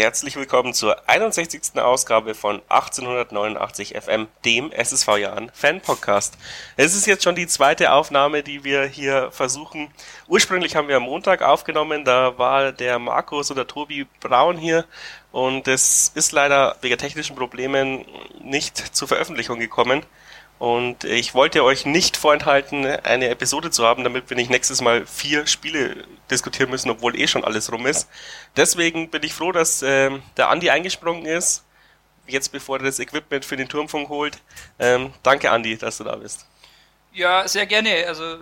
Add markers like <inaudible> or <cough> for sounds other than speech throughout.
Herzlich willkommen zur 61. Ausgabe von 1889 FM, dem SSV Jahren Fan Podcast. Es ist jetzt schon die zweite Aufnahme, die wir hier versuchen. Ursprünglich haben wir am Montag aufgenommen, da war der Markus oder Tobi Braun hier und es ist leider wegen technischen Problemen nicht zur Veröffentlichung gekommen. Und ich wollte euch nicht vorenthalten, eine Episode zu haben, damit wir nicht nächstes Mal vier Spiele diskutieren müssen, obwohl eh schon alles rum ist. Deswegen bin ich froh, dass äh, der Andi eingesprungen ist, jetzt bevor er das Equipment für den Turmfunk holt. Ähm, danke Andi, dass du da bist. Ja, sehr gerne. Also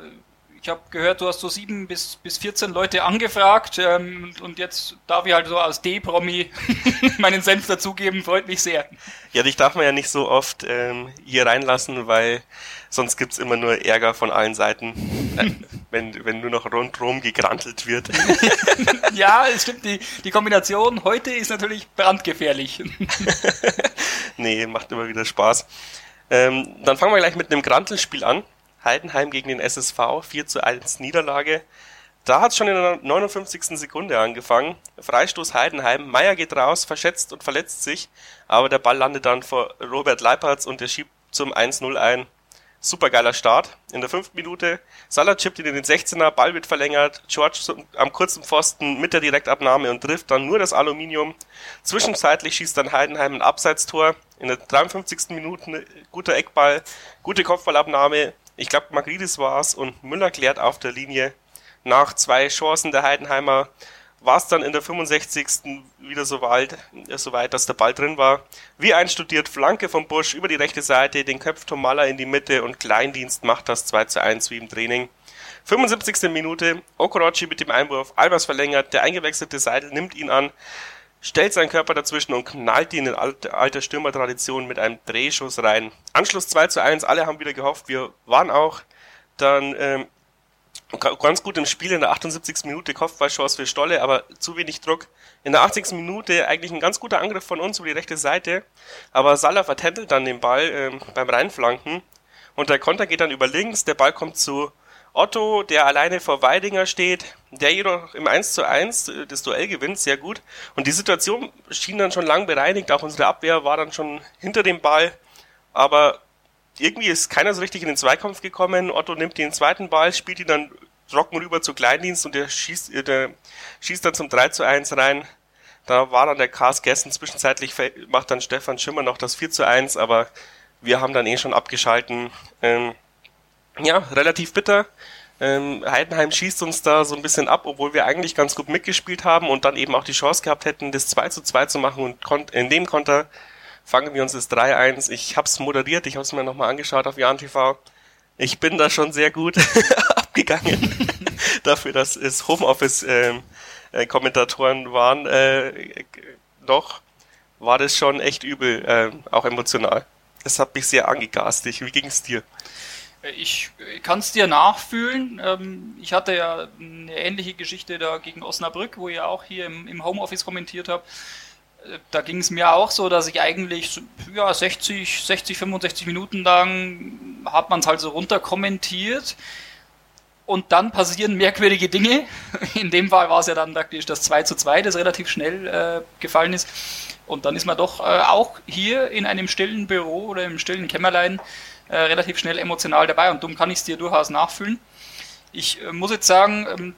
ich habe gehört, du hast so sieben bis, bis 14 Leute angefragt ähm, und jetzt darf ich halt so als D-Promi <laughs> meinen Senf dazugeben, freut mich sehr. Ja, dich darf man ja nicht so oft ähm, hier reinlassen, weil sonst gibt's immer nur Ärger von allen Seiten, äh, <laughs> wenn, wenn nur noch rundherum gegrantelt wird. <laughs> ja, es stimmt, die, die Kombination heute ist natürlich brandgefährlich. nee, macht immer wieder Spaß. Ähm, dann fangen wir gleich mit einem Grantelspiel an. Heidenheim gegen den SSV, 4 zu 1 Niederlage. Da hat es schon in der 59. Sekunde angefangen. Freistoß Heidenheim, Meier geht raus, verschätzt und verletzt sich, aber der Ball landet dann vor Robert Leipertz und der schiebt zum 1-0 ein. Supergeiler Start. In der fünften Minute, Salah chippt ihn in den 16er, Ball wird verlängert, George am kurzen Pfosten mit der Direktabnahme und trifft dann nur das Aluminium. Zwischenzeitlich schießt dann Heidenheim ein Abseitstor. In der 53. Minute guter Eckball, gute Kopfballabnahme, ich glaube, Magridis war es und Müller klärt auf der Linie. Nach zwei Chancen der Heidenheimer war es dann in der 65. wieder so weit, so weit, dass der Ball drin war. Wie einstudiert, Flanke vom Busch über die rechte Seite, den köpft Tomalla in die Mitte und Kleindienst macht das 2 zu 1 wie im Training. 75. Minute, Okorochi mit dem Einwurf, Albers verlängert, der eingewechselte Seidel nimmt ihn an, stellt seinen Körper dazwischen und knallt ihn in alter Stürmertradition mit einem Drehschuss rein. Anschluss 2 zu 1, alle haben wieder gehofft, wir waren auch dann ähm, ganz gut im Spiel in der 78. Minute Kopfballchance für Stolle, aber zu wenig Druck. In der 80. Minute eigentlich ein ganz guter Angriff von uns über die rechte Seite, aber Salah vertändelt dann den Ball ähm, beim Reinflanken und der Konter geht dann über links, der Ball kommt zu Otto, der alleine vor Weidinger steht, der jedoch im 1 zu 1 äh, das Duell gewinnt, sehr gut. Und die Situation schien dann schon lang bereinigt, auch unsere Abwehr war dann schon hinter dem Ball, aber irgendwie ist keiner so richtig in den Zweikampf gekommen. Otto nimmt den zweiten Ball, spielt ihn dann trocken rüber zu Kleindienst und der schießt, äh, der schießt dann zum 3 zu 1 rein. Da war dann der Cast Gessen, zwischenzeitlich macht dann Stefan Schimmer noch das 4 zu 1, aber wir haben dann eh schon abgeschalten. Ähm, ja, relativ bitter. Ähm, Heidenheim schießt uns da so ein bisschen ab, obwohl wir eigentlich ganz gut mitgespielt haben und dann eben auch die Chance gehabt hätten, das 2 zu 2 zu machen und in dem Konter fangen wir uns das 3-1. Ich hab's moderiert, ich hab's mir nochmal angeschaut auf Jan TV. Ich bin da schon sehr gut <laughs> abgegangen <laughs> dafür, dass es Homeoffice ähm, äh, waren. Äh, doch war das schon echt übel, äh, auch emotional. Es hat mich sehr angegast. Wie ging's dir? Ich kann es dir nachfühlen. Ähm, ich hatte ja eine ähnliche Geschichte da gegen Osnabrück, wo ihr auch hier im, Homeoffice kommentiert habt. Äh, da ging es mir auch so, dass ich eigentlich ja, 60, 60, 65 Minuten lang hat man es halt so runter kommentiert. Und dann passieren merkwürdige Dinge. <laughs> In dem Fall war es ja dann praktisch das 2 zu 2, das relativ schnell äh, gefallen ist. Und dann ist man doch äh, auch hier in einem stillen Büro oder im stillen Kämmerlein äh, relativ schnell emotional dabei und darum kann ich es dir durchaus nachfühlen. Ich äh, muss jetzt sagen, ähm,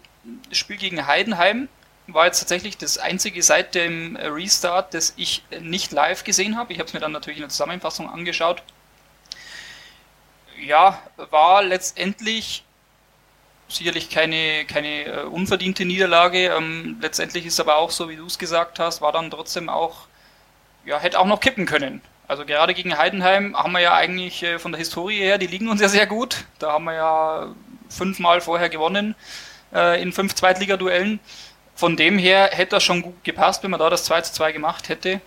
das Spiel gegen Heidenheim war jetzt tatsächlich das einzige seit dem Restart, das ich nicht live gesehen habe. Ich habe es mir dann natürlich in der Zusammenfassung angeschaut. Ja, war letztendlich sicherlich keine, keine äh, unverdiente Niederlage. Ähm, letztendlich ist aber auch so, wie du es gesagt hast, war dann trotzdem auch, ja, hätte auch noch kippen können. Also gerade gegen Heidenheim haben wir ja eigentlich äh, von der Historie her, die liegen uns ja sehr gut. Da haben wir ja fünfmal vorher gewonnen äh, in fünf Zweitligaduellen. Von dem her hätte das schon gut gepasst, wenn man da das 2 zu 2 gemacht hätte.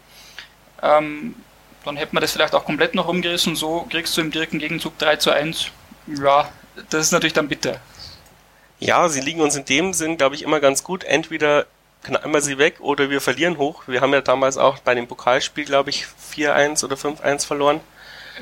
Ähm, dann hätte man das vielleicht auch komplett noch umgerissen. So kriegst du im direkten Gegenzug 3 zu 1. Ja, das ist natürlich dann bitter. Ja, sie liegen uns in dem Sinn, glaube ich, immer ganz gut. Entweder knallen wir sie weg oder wir verlieren hoch. Wir haben ja damals auch bei dem Pokalspiel, glaube ich, 4-1 oder 5-1 verloren.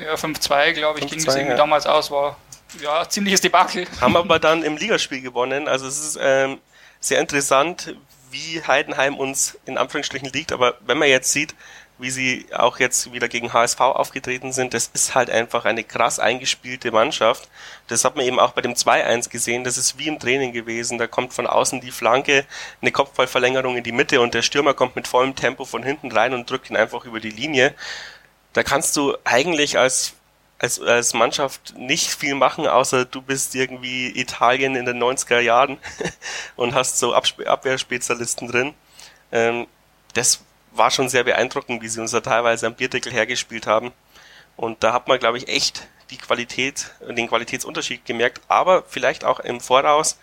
Ja, 5-2, glaube ich, ging das irgendwie ja. damals aus, war ja ziemliches Debakel. Haben aber <laughs> dann im Ligaspiel gewonnen. Also es ist ähm, sehr interessant, wie Heidenheim uns in Anführungsstrichen liegt, aber wenn man jetzt sieht, wie sie auch jetzt wieder gegen HSV aufgetreten sind, das ist halt einfach eine krass eingespielte Mannschaft. Das hat man eben auch bei dem 2-1 gesehen, das ist wie im Training gewesen. Da kommt von außen die Flanke, eine Kopfballverlängerung in die Mitte und der Stürmer kommt mit vollem Tempo von hinten rein und drückt ihn einfach über die Linie. Da kannst du eigentlich als als, als Mannschaft nicht viel machen, außer du bist irgendwie Italien in den 90er Jahren <laughs> und hast so Abwehrspezialisten drin. Ähm, das war schon sehr beeindruckend, wie sie uns da teilweise am Bierdeckel hergespielt haben. Und da hat man, glaube ich, echt die Qualität, den Qualitätsunterschied gemerkt, aber vielleicht auch im Voraus,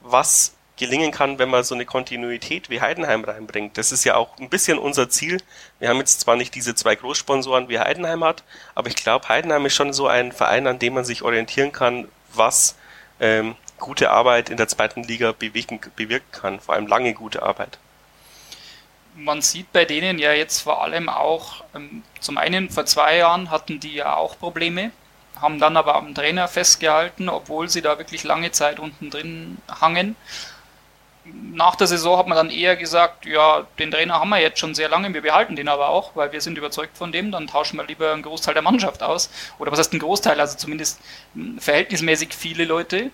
was gelingen kann, wenn man so eine Kontinuität wie Heidenheim reinbringt. Das ist ja auch ein bisschen unser Ziel. Wir haben jetzt zwar nicht diese zwei Großsponsoren wie Heidenheim hat, aber ich glaube, Heidenheim ist schon so ein Verein, an dem man sich orientieren kann, was ähm, gute Arbeit in der zweiten Liga bewegen, bewirken kann, vor allem lange gute Arbeit man sieht bei denen ja jetzt vor allem auch, ähm, zum einen vor zwei Jahren hatten die ja auch Probleme, haben dann aber am Trainer festgehalten, obwohl sie da wirklich lange Zeit unten drin hangen. Nach der Saison hat man dann eher gesagt, ja, den Trainer haben wir jetzt schon sehr lange, wir behalten den aber auch, weil wir sind überzeugt von dem, dann tauschen wir lieber einen Großteil der Mannschaft aus. Oder was heißt ein Großteil, also zumindest hm, verhältnismäßig viele Leute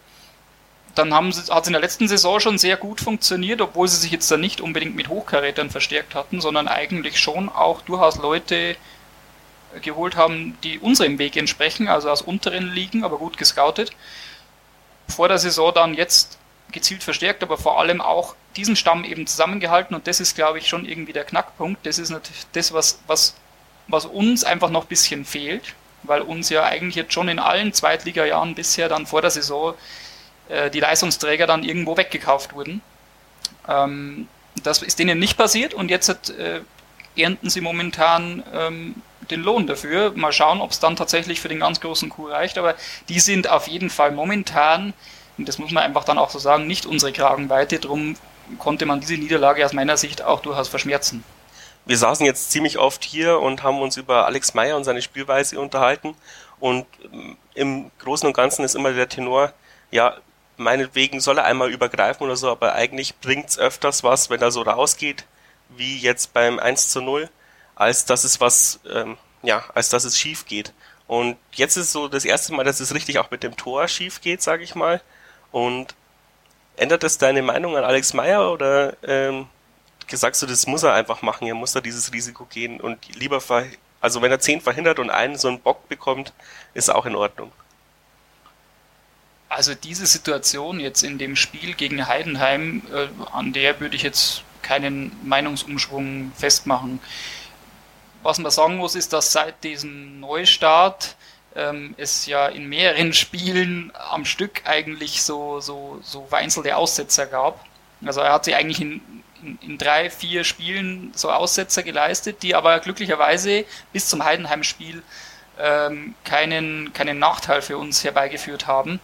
dann haben sie, hat es in der letzten Saison schon sehr gut funktioniert, obwohl sie sich jetzt da nicht unbedingt mit Hochkarätern verstärkt hatten, sondern eigentlich schon auch durchaus Leute geholt haben, die unserem Weg entsprechen, also aus unteren Ligen, aber gut gescoutet. Vor der Saison dann jetzt gezielt verstärkt, aber vor allem auch diesen Stamm eben zusammengehalten und das ist, glaube ich, schon irgendwie der Knackpunkt. Das ist natürlich das, was, was, was uns einfach noch ein bisschen fehlt, weil uns ja eigentlich jetzt schon in allen Zweitliga-Jahren bisher dann vor der Saison äh, die Leistungsträger dann irgendwo weggekauft wurden. Ähm, das ist denen nicht passiert und jetzt äh, ernten sie momentan ähm, den Lohn dafür. Mal schauen, ob es dann tatsächlich für den ganz großen Coup reicht, aber die sind auf jeden Fall momentan, und das muss man einfach dann auch so sagen, nicht unsere Kragenweite. Drum konnte man diese Niederlage aus meiner Sicht auch durchaus verschmerzen. Wir saßen jetzt ziemlich oft hier und haben uns über Alex Meyer und seine Spielweise unterhalten und ähm, im Großen und Ganzen ist immer der Tenor, ja, meinetwegen soll er einmal übergreifen oder so, aber eigentlich bringt's öfters was, wenn er so rausgeht, wie jetzt beim 1 zu 0, als dass es was, ähm, ja, als dass es schief geht. Und jetzt ist so das erste Mal, dass es richtig auch mit dem Tor schief geht, sag ich mal. Und ändert das deine Meinung an Alex Meyer oder ähm, sagst du, das muss er einfach machen, er muss da dieses Risiko gehen und lieber, also wenn er 10 verhindert und einen so einen Bock bekommt, ist auch in Ordnung. Also diese Situation jetzt in dem Spiel gegen Heidenheim, äh, an der würde ich jetzt keinen Meinungsumschwung festmachen. Was man sagen muss, ist, dass seit diesem Neustart ähm, es ja in mehreren Spielen am Stück eigentlich so, so, so vereinzelte Aussetzer gab. Also er hat sich eigentlich in, in, in drei, vier Spielen so Aussetzer geleistet, die aber glücklicherweise bis zum Heidenheim-Spiel ähm, keinen, keinen Nachteil für uns herbeigeführt haben.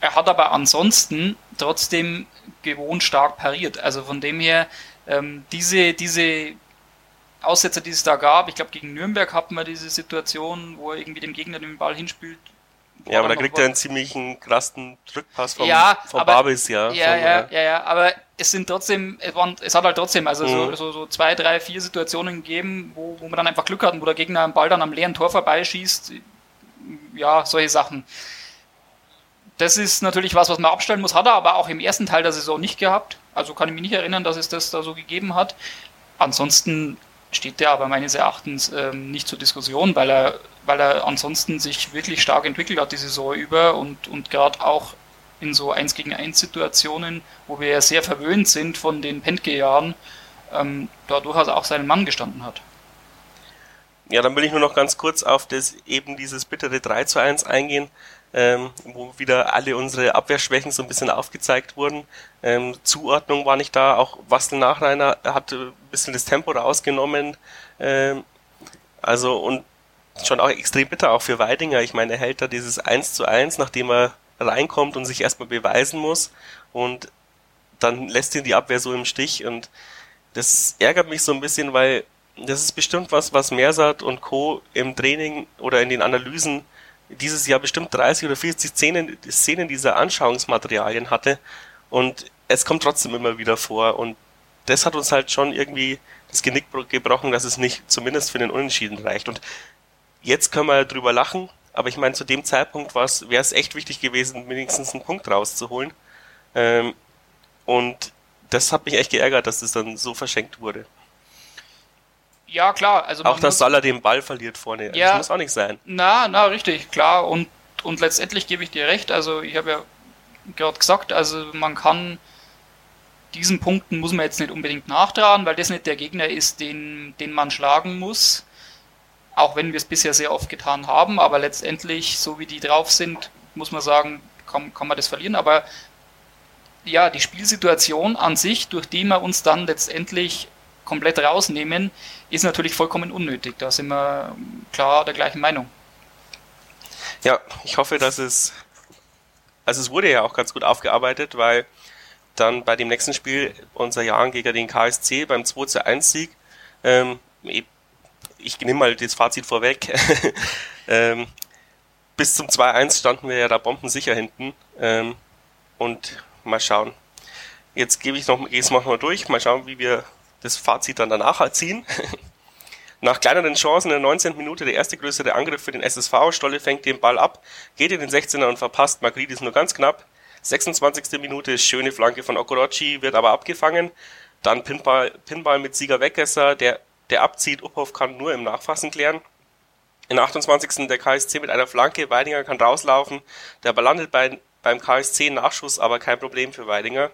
Er hat aber ansonsten trotzdem gewohnt stark pariert. Also von dem her, ähm, diese, diese Aussetzer, die es da gab, ich glaube gegen Nürnberg hatten wir diese Situation, wo er irgendwie dem Gegner den Ball hinspielt. Ja, aber da kriegt er einen ziemlichen krassen Drückpass vom, ja, vom aber, Babis, ja. Ja, von, ja, ja, ja, aber es sind trotzdem, es, waren, es hat halt trotzdem also mhm. so, so, so, zwei, drei, vier Situationen gegeben, wo, wo man dann einfach Glück hatten, wo der Gegner einen Ball dann am leeren Tor vorbeischießt. Ja, solche Sachen. Das ist natürlich was, was man abstellen muss. Hat er aber auch im ersten Teil der Saison nicht gehabt. Also kann ich mich nicht erinnern, dass es das da so gegeben hat. Ansonsten steht der aber meines Erachtens ähm, nicht zur Diskussion, weil er, weil er ansonsten sich wirklich stark entwickelt hat die Saison über und, und gerade auch in so 1 gegen 1 Situationen, wo wir ja sehr verwöhnt sind von den Pentke-Jahren, ähm, da durchaus auch seinen Mann gestanden hat. Ja, dann will ich nur noch ganz kurz auf das eben dieses bittere 3 zu 1 eingehen ähm, wo wieder alle unsere Abwehrschwächen so ein bisschen aufgezeigt wurden. Ähm, Zuordnung war nicht da, auch Wastel Nachreiner hat ein bisschen das Tempo rausgenommen. Ähm, also und schon auch extrem bitter auch für Weidinger. Ich meine, er hält da dieses 1 zu 1, nachdem er reinkommt und sich erstmal beweisen muss und dann lässt ihn die Abwehr so im Stich und das ärgert mich so ein bisschen, weil das ist bestimmt was, was Mersat und Co. im Training oder in den Analysen dieses Jahr bestimmt 30 oder 40 Szenen, Szenen dieser Anschauungsmaterialien hatte. Und es kommt trotzdem immer wieder vor und das hat uns halt schon irgendwie das Genick gebrochen, dass es nicht zumindest für den Unentschieden reicht. Und jetzt können wir drüber lachen, aber ich meine, zu dem Zeitpunkt wäre es echt wichtig gewesen, wenigstens einen Punkt rauszuholen. Ähm, und das hat mich echt geärgert, dass das dann so verschenkt wurde. Ja, klar. Also auch, dass Salah den Ball verliert vorne. Ja, das muss auch nicht sein. Na, na, richtig, klar. Und, und letztendlich gebe ich dir recht. Also, ich habe ja gerade gesagt, also man kann diesen Punkten muss man jetzt nicht unbedingt nachtragen, weil das nicht der Gegner ist, den, den man schlagen muss. Auch wenn wir es bisher sehr oft getan haben, aber letztendlich, so wie die drauf sind, muss man sagen, kann, kann man das verlieren. Aber ja, die Spielsituation an sich, durch die wir uns dann letztendlich komplett rausnehmen, ist natürlich vollkommen unnötig. Da sind wir klar der gleichen Meinung. Ja, ich hoffe, dass es. Also es wurde ja auch ganz gut aufgearbeitet, weil dann bei dem nächsten Spiel unser Jahren gegen den KSC beim 2 zu 1 Sieg, ähm, ich nehme mal das Fazit vorweg, <laughs> ähm, bis zum 2-1 standen wir ja da bombensicher hinten ähm, und mal schauen. Jetzt gebe ich noch, gehe es mal durch, mal schauen, wie wir das Fazit dann danach ziehen. Nach kleineren Chancen in der 19. Minute der erste größere Angriff für den SSV. Stolle fängt den Ball ab, geht in den 16er und verpasst Magridis nur ganz knapp. 26. Minute, schöne Flanke von Okorochi, wird aber abgefangen. Dann Pinball, Pinball mit Sieger Weggesser, der, der abzieht. Uphoff kann nur im Nachfassen klären. In 28. der KSC mit einer Flanke, Weidinger kann rauslaufen. Der Ball landet bei, beim KSC Nachschuss, aber kein Problem für Weidinger.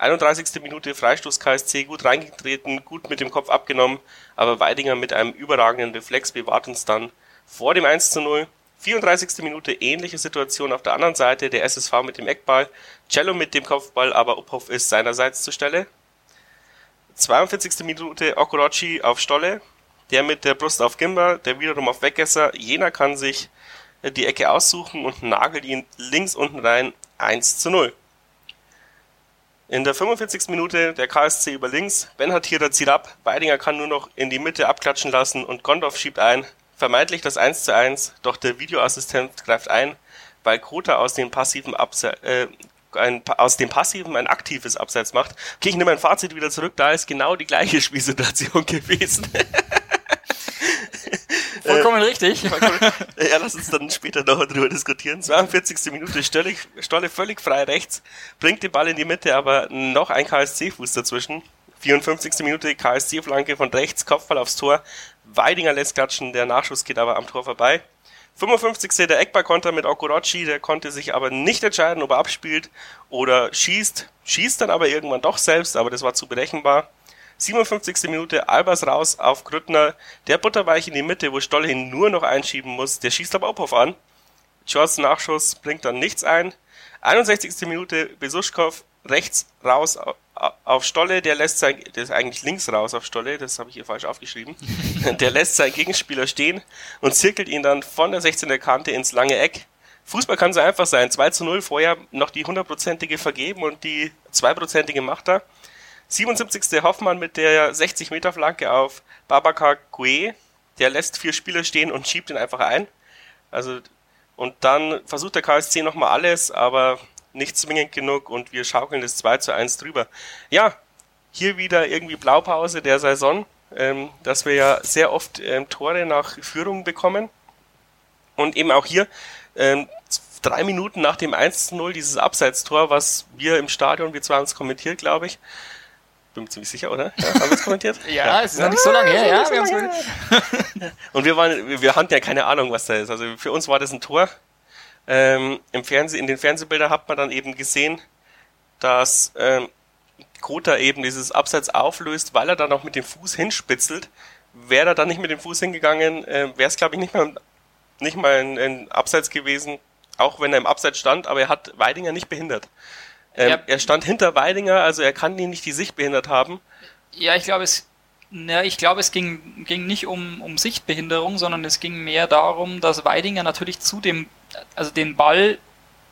31. Minute Freistoß KSC gut reingetreten, gut mit dem Kopf abgenommen, aber Weidinger mit einem überragenden Reflex bewahrt uns dann vor dem 1 zu 0. 34. Minute ähnliche Situation auf der anderen Seite, der SSV mit dem Eckball, Cello mit dem Kopfball, aber Uphoff ist seinerseits zur Stelle. 42. Minute Okorochi auf Stolle, der mit der Brust auf Gimba, der wiederum auf Weggesser. Jener kann sich die Ecke aussuchen und nagelt ihn links unten rein 1 zu 0. In der 45. Minute der KSC über links, Benhard Hierer zieht ab, Weidinger kann nur noch in die Mitte abklatschen lassen und Gondorf schiebt ein, vermeintlich das 1 zu 1, doch der Videoassistent greift ein, weil Kota aus dem passiven Abse äh, ein, aus dem passiven ein aktives Abseits macht. Okay, ich nehme mein Fazit wieder zurück, da ist genau die gleiche Spielsituation <laughs> gewesen. Vollkommen äh, richtig. <laughs> ja, lass uns dann später noch darüber diskutieren. 42. Minute, Stolle, Stolle völlig frei rechts, bringt den Ball in die Mitte, aber noch ein KSC-Fuß dazwischen. 54. Minute, KSC-Flanke von rechts, Kopfball aufs Tor. Weidinger lässt klatschen, der Nachschuss geht aber am Tor vorbei. 55. der Eckballkonter mit Okorochi, der konnte sich aber nicht entscheiden, ob er abspielt oder schießt. Schießt dann aber irgendwann doch selbst, aber das war zu berechenbar. 57. Minute, Albers raus auf Grüttner, der butterweich in die Mitte, wo Stoll ihn nur noch einschieben muss, der schießt aber Ophoff an. Jaws Nachschuss bringt dann nichts ein. 61. Minute, Besuschkow rechts raus auf Stolle, der lässt sein, der ist eigentlich links raus auf Stolle, das habe ich hier falsch aufgeschrieben. <laughs> der lässt seinen Gegenspieler stehen und zirkelt ihn dann von der 16er Kante ins lange Eck. Fußball kann so einfach sein. 2 zu 0, vorher noch die hundertprozentige vergeben und die zweiprozentige macht er. 77. Hoffmann mit der 60 Meter Flanke auf Babacar Gue. Der lässt vier Spieler stehen und schiebt ihn einfach ein. Also, und dann versucht der KSC nochmal alles, aber nicht zwingend genug und wir schaukeln das 2 zu 1 drüber. Ja, hier wieder irgendwie Blaupause der Saison, ähm, dass wir ja sehr oft ähm, Tore nach Führung bekommen. Und eben auch hier, ähm, drei Minuten nach dem 1 zu 0, dieses Abseitstor, was wir im Stadion, wir haben es kommentiert, glaube ich, bin mir ziemlich sicher, oder? Ja, haben wir es kommentiert? <laughs> ja, ja, es ist noch nicht so lange her, ja. Wir lange <laughs> und wir waren, wir, wir hatten ja keine Ahnung, was da ist. Also für uns war das ein Tor. Ähm, im Fernseh, in den Fernsehbildern hat man dann eben gesehen, dass ähm, Kota eben dieses Abseits auflöst, weil er dann auch mit dem Fuß hinspitzelt. Wäre er dann nicht mit dem Fuß hingegangen, äh, wäre es glaube ich nicht mal, nicht mal ein, ein Abseits gewesen, auch wenn er im Abseits stand, aber er hat Weidinger nicht behindert. Ähm, ja. Er stand hinter Weidinger, also er kann ihn nicht die Sicht behindert haben. Ja, ich glaube, es, ja, ich glaube, es ging, ging nicht um, um Sichtbehinderung, sondern es ging mehr darum, dass Weidinger natürlich zu dem, also den Ball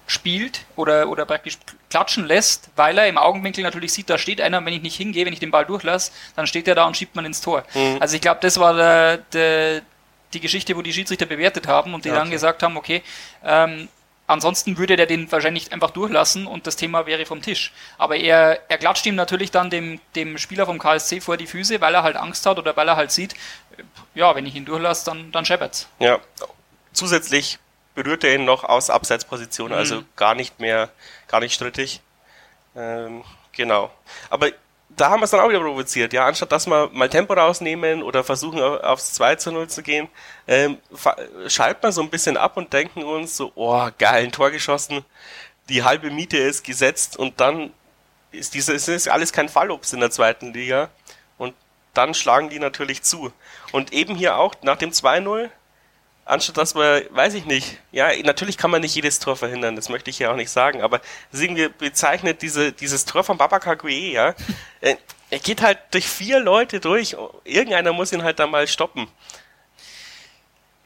spielt oder, oder praktisch klatschen lässt, weil er im Augenwinkel natürlich sieht, da steht einer, wenn ich nicht hingehe, wenn ich den Ball durchlasse, dann steht er da und schiebt man ins Tor. Mhm. Also ich glaube, das war der, der, die Geschichte, wo die Schiedsrichter bewertet haben und die okay. dann gesagt haben, okay, ähm, Ansonsten würde der den wahrscheinlich einfach durchlassen und das Thema wäre vom Tisch. Aber er, er klatscht ihm natürlich dann dem, dem Spieler vom KSC vor die Füße, weil er halt Angst hat oder weil er halt sieht, ja, wenn ich ihn durchlasse, dann, dann scheppert's. Ja, zusätzlich berührt er ihn noch aus Abseitsposition, also mhm. gar nicht mehr, gar nicht strittig. Ähm, genau. Aber da haben wir es dann auch wieder provoziert, ja, anstatt dass wir mal Tempo rausnehmen oder versuchen aufs 2 zu 0 zu gehen, ähm, schalten wir so ein bisschen ab und denken uns so, oh, geil, ein Tor geschossen, die halbe Miete ist gesetzt und dann ist dieses ist alles kein Fallobst in der zweiten Liga und dann schlagen die natürlich zu. Und eben hier auch nach dem 2-0 anstatt dass man, weiß ich nicht, ja, natürlich kann man nicht jedes Tor verhindern, das möchte ich ja auch nicht sagen, aber irgendwie bezeichnet diese, dieses Tor von Babaka Gue, ja, <laughs> äh, er geht halt durch vier Leute durch, irgendeiner muss ihn halt da mal stoppen.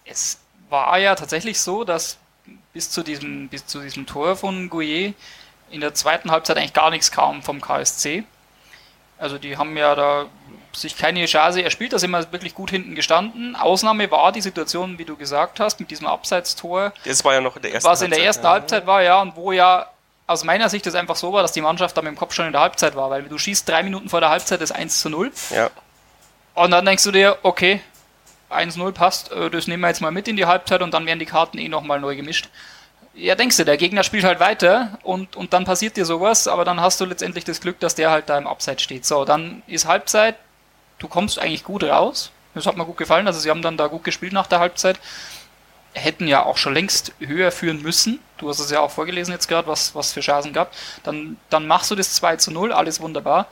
Es war ja tatsächlich so, dass bis zu diesem, bis zu diesem Tor von Gouillet in der zweiten Halbzeit eigentlich gar nichts kam vom KSC. Also die haben ja da sich keine Chance erspielt, da sind wir wirklich gut hinten gestanden. Ausnahme war die Situation, wie du gesagt hast, mit diesem Abseitstor. Das war ja noch in der ersten Was in der ersten ja. Halbzeit war, ja, und wo ja aus meiner Sicht das einfach so war, dass die Mannschaft da mit dem Kopf schon in der Halbzeit war, weil du schießt drei Minuten vor der Halbzeit das 1 zu 0. Ja. Und dann denkst du dir, okay, 1-0 passt, äh, das nehmen wir jetzt mal mit in die Halbzeit und dann werden die Karten eh nochmal neu gemischt. Ja, denkst du, der Gegner spielt halt weiter und, und dann passiert dir sowas, aber dann hast du letztendlich das Glück, dass der halt da im Abseits steht. So, dann ist Halbzeit, du kommst eigentlich gut raus. Das hat mir gut gefallen. Also sie haben dann da gut gespielt nach der Halbzeit. Hätten ja auch schon längst höher führen müssen. Du hast es ja auch vorgelesen jetzt gerade, was, was für Chancen gab. Dann, dann machst du das 2 zu 0, alles wunderbar.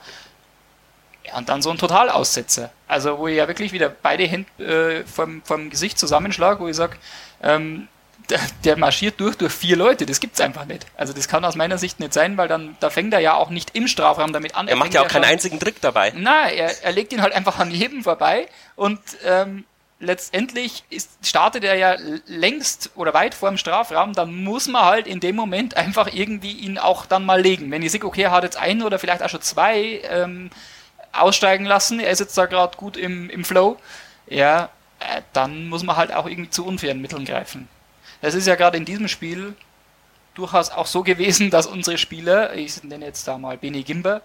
Ja, und dann so ein Totalaussetzer. Also, wo ich ja wirklich wieder beide Hände äh, vom, vom Gesicht zusammenschlage, wo ich sage, ähm, der, <laughs> der, marschiert durch durch vier Leute. Das gibt's einfach nicht. Also das kann aus meiner Sicht nicht sein, weil dann da fängt er ja auch nicht im Strafraum damit an. Er, er macht ja auch keinen einzigen Trick dabei. Nein, er, er legt ihn halt einfach an jedem vorbei und ähm, letztendlich ist, startet er ja längst oder weit vor dem Strafraum, dann muss man halt in dem Moment einfach irgendwie ihn auch dann mal legen. Wenn ich sehe, okay, er hat jetzt einen oder vielleicht auch schon zwei ähm, aussteigen lassen, er ist jetzt da gerade gut im, im Flow, ja, äh, dann muss man halt auch irgendwie zu unfairen Mitteln greifen. Es ist ja gerade in diesem Spiel durchaus auch so gewesen, dass unsere Spieler, ich nenne jetzt da mal Beni Gimber,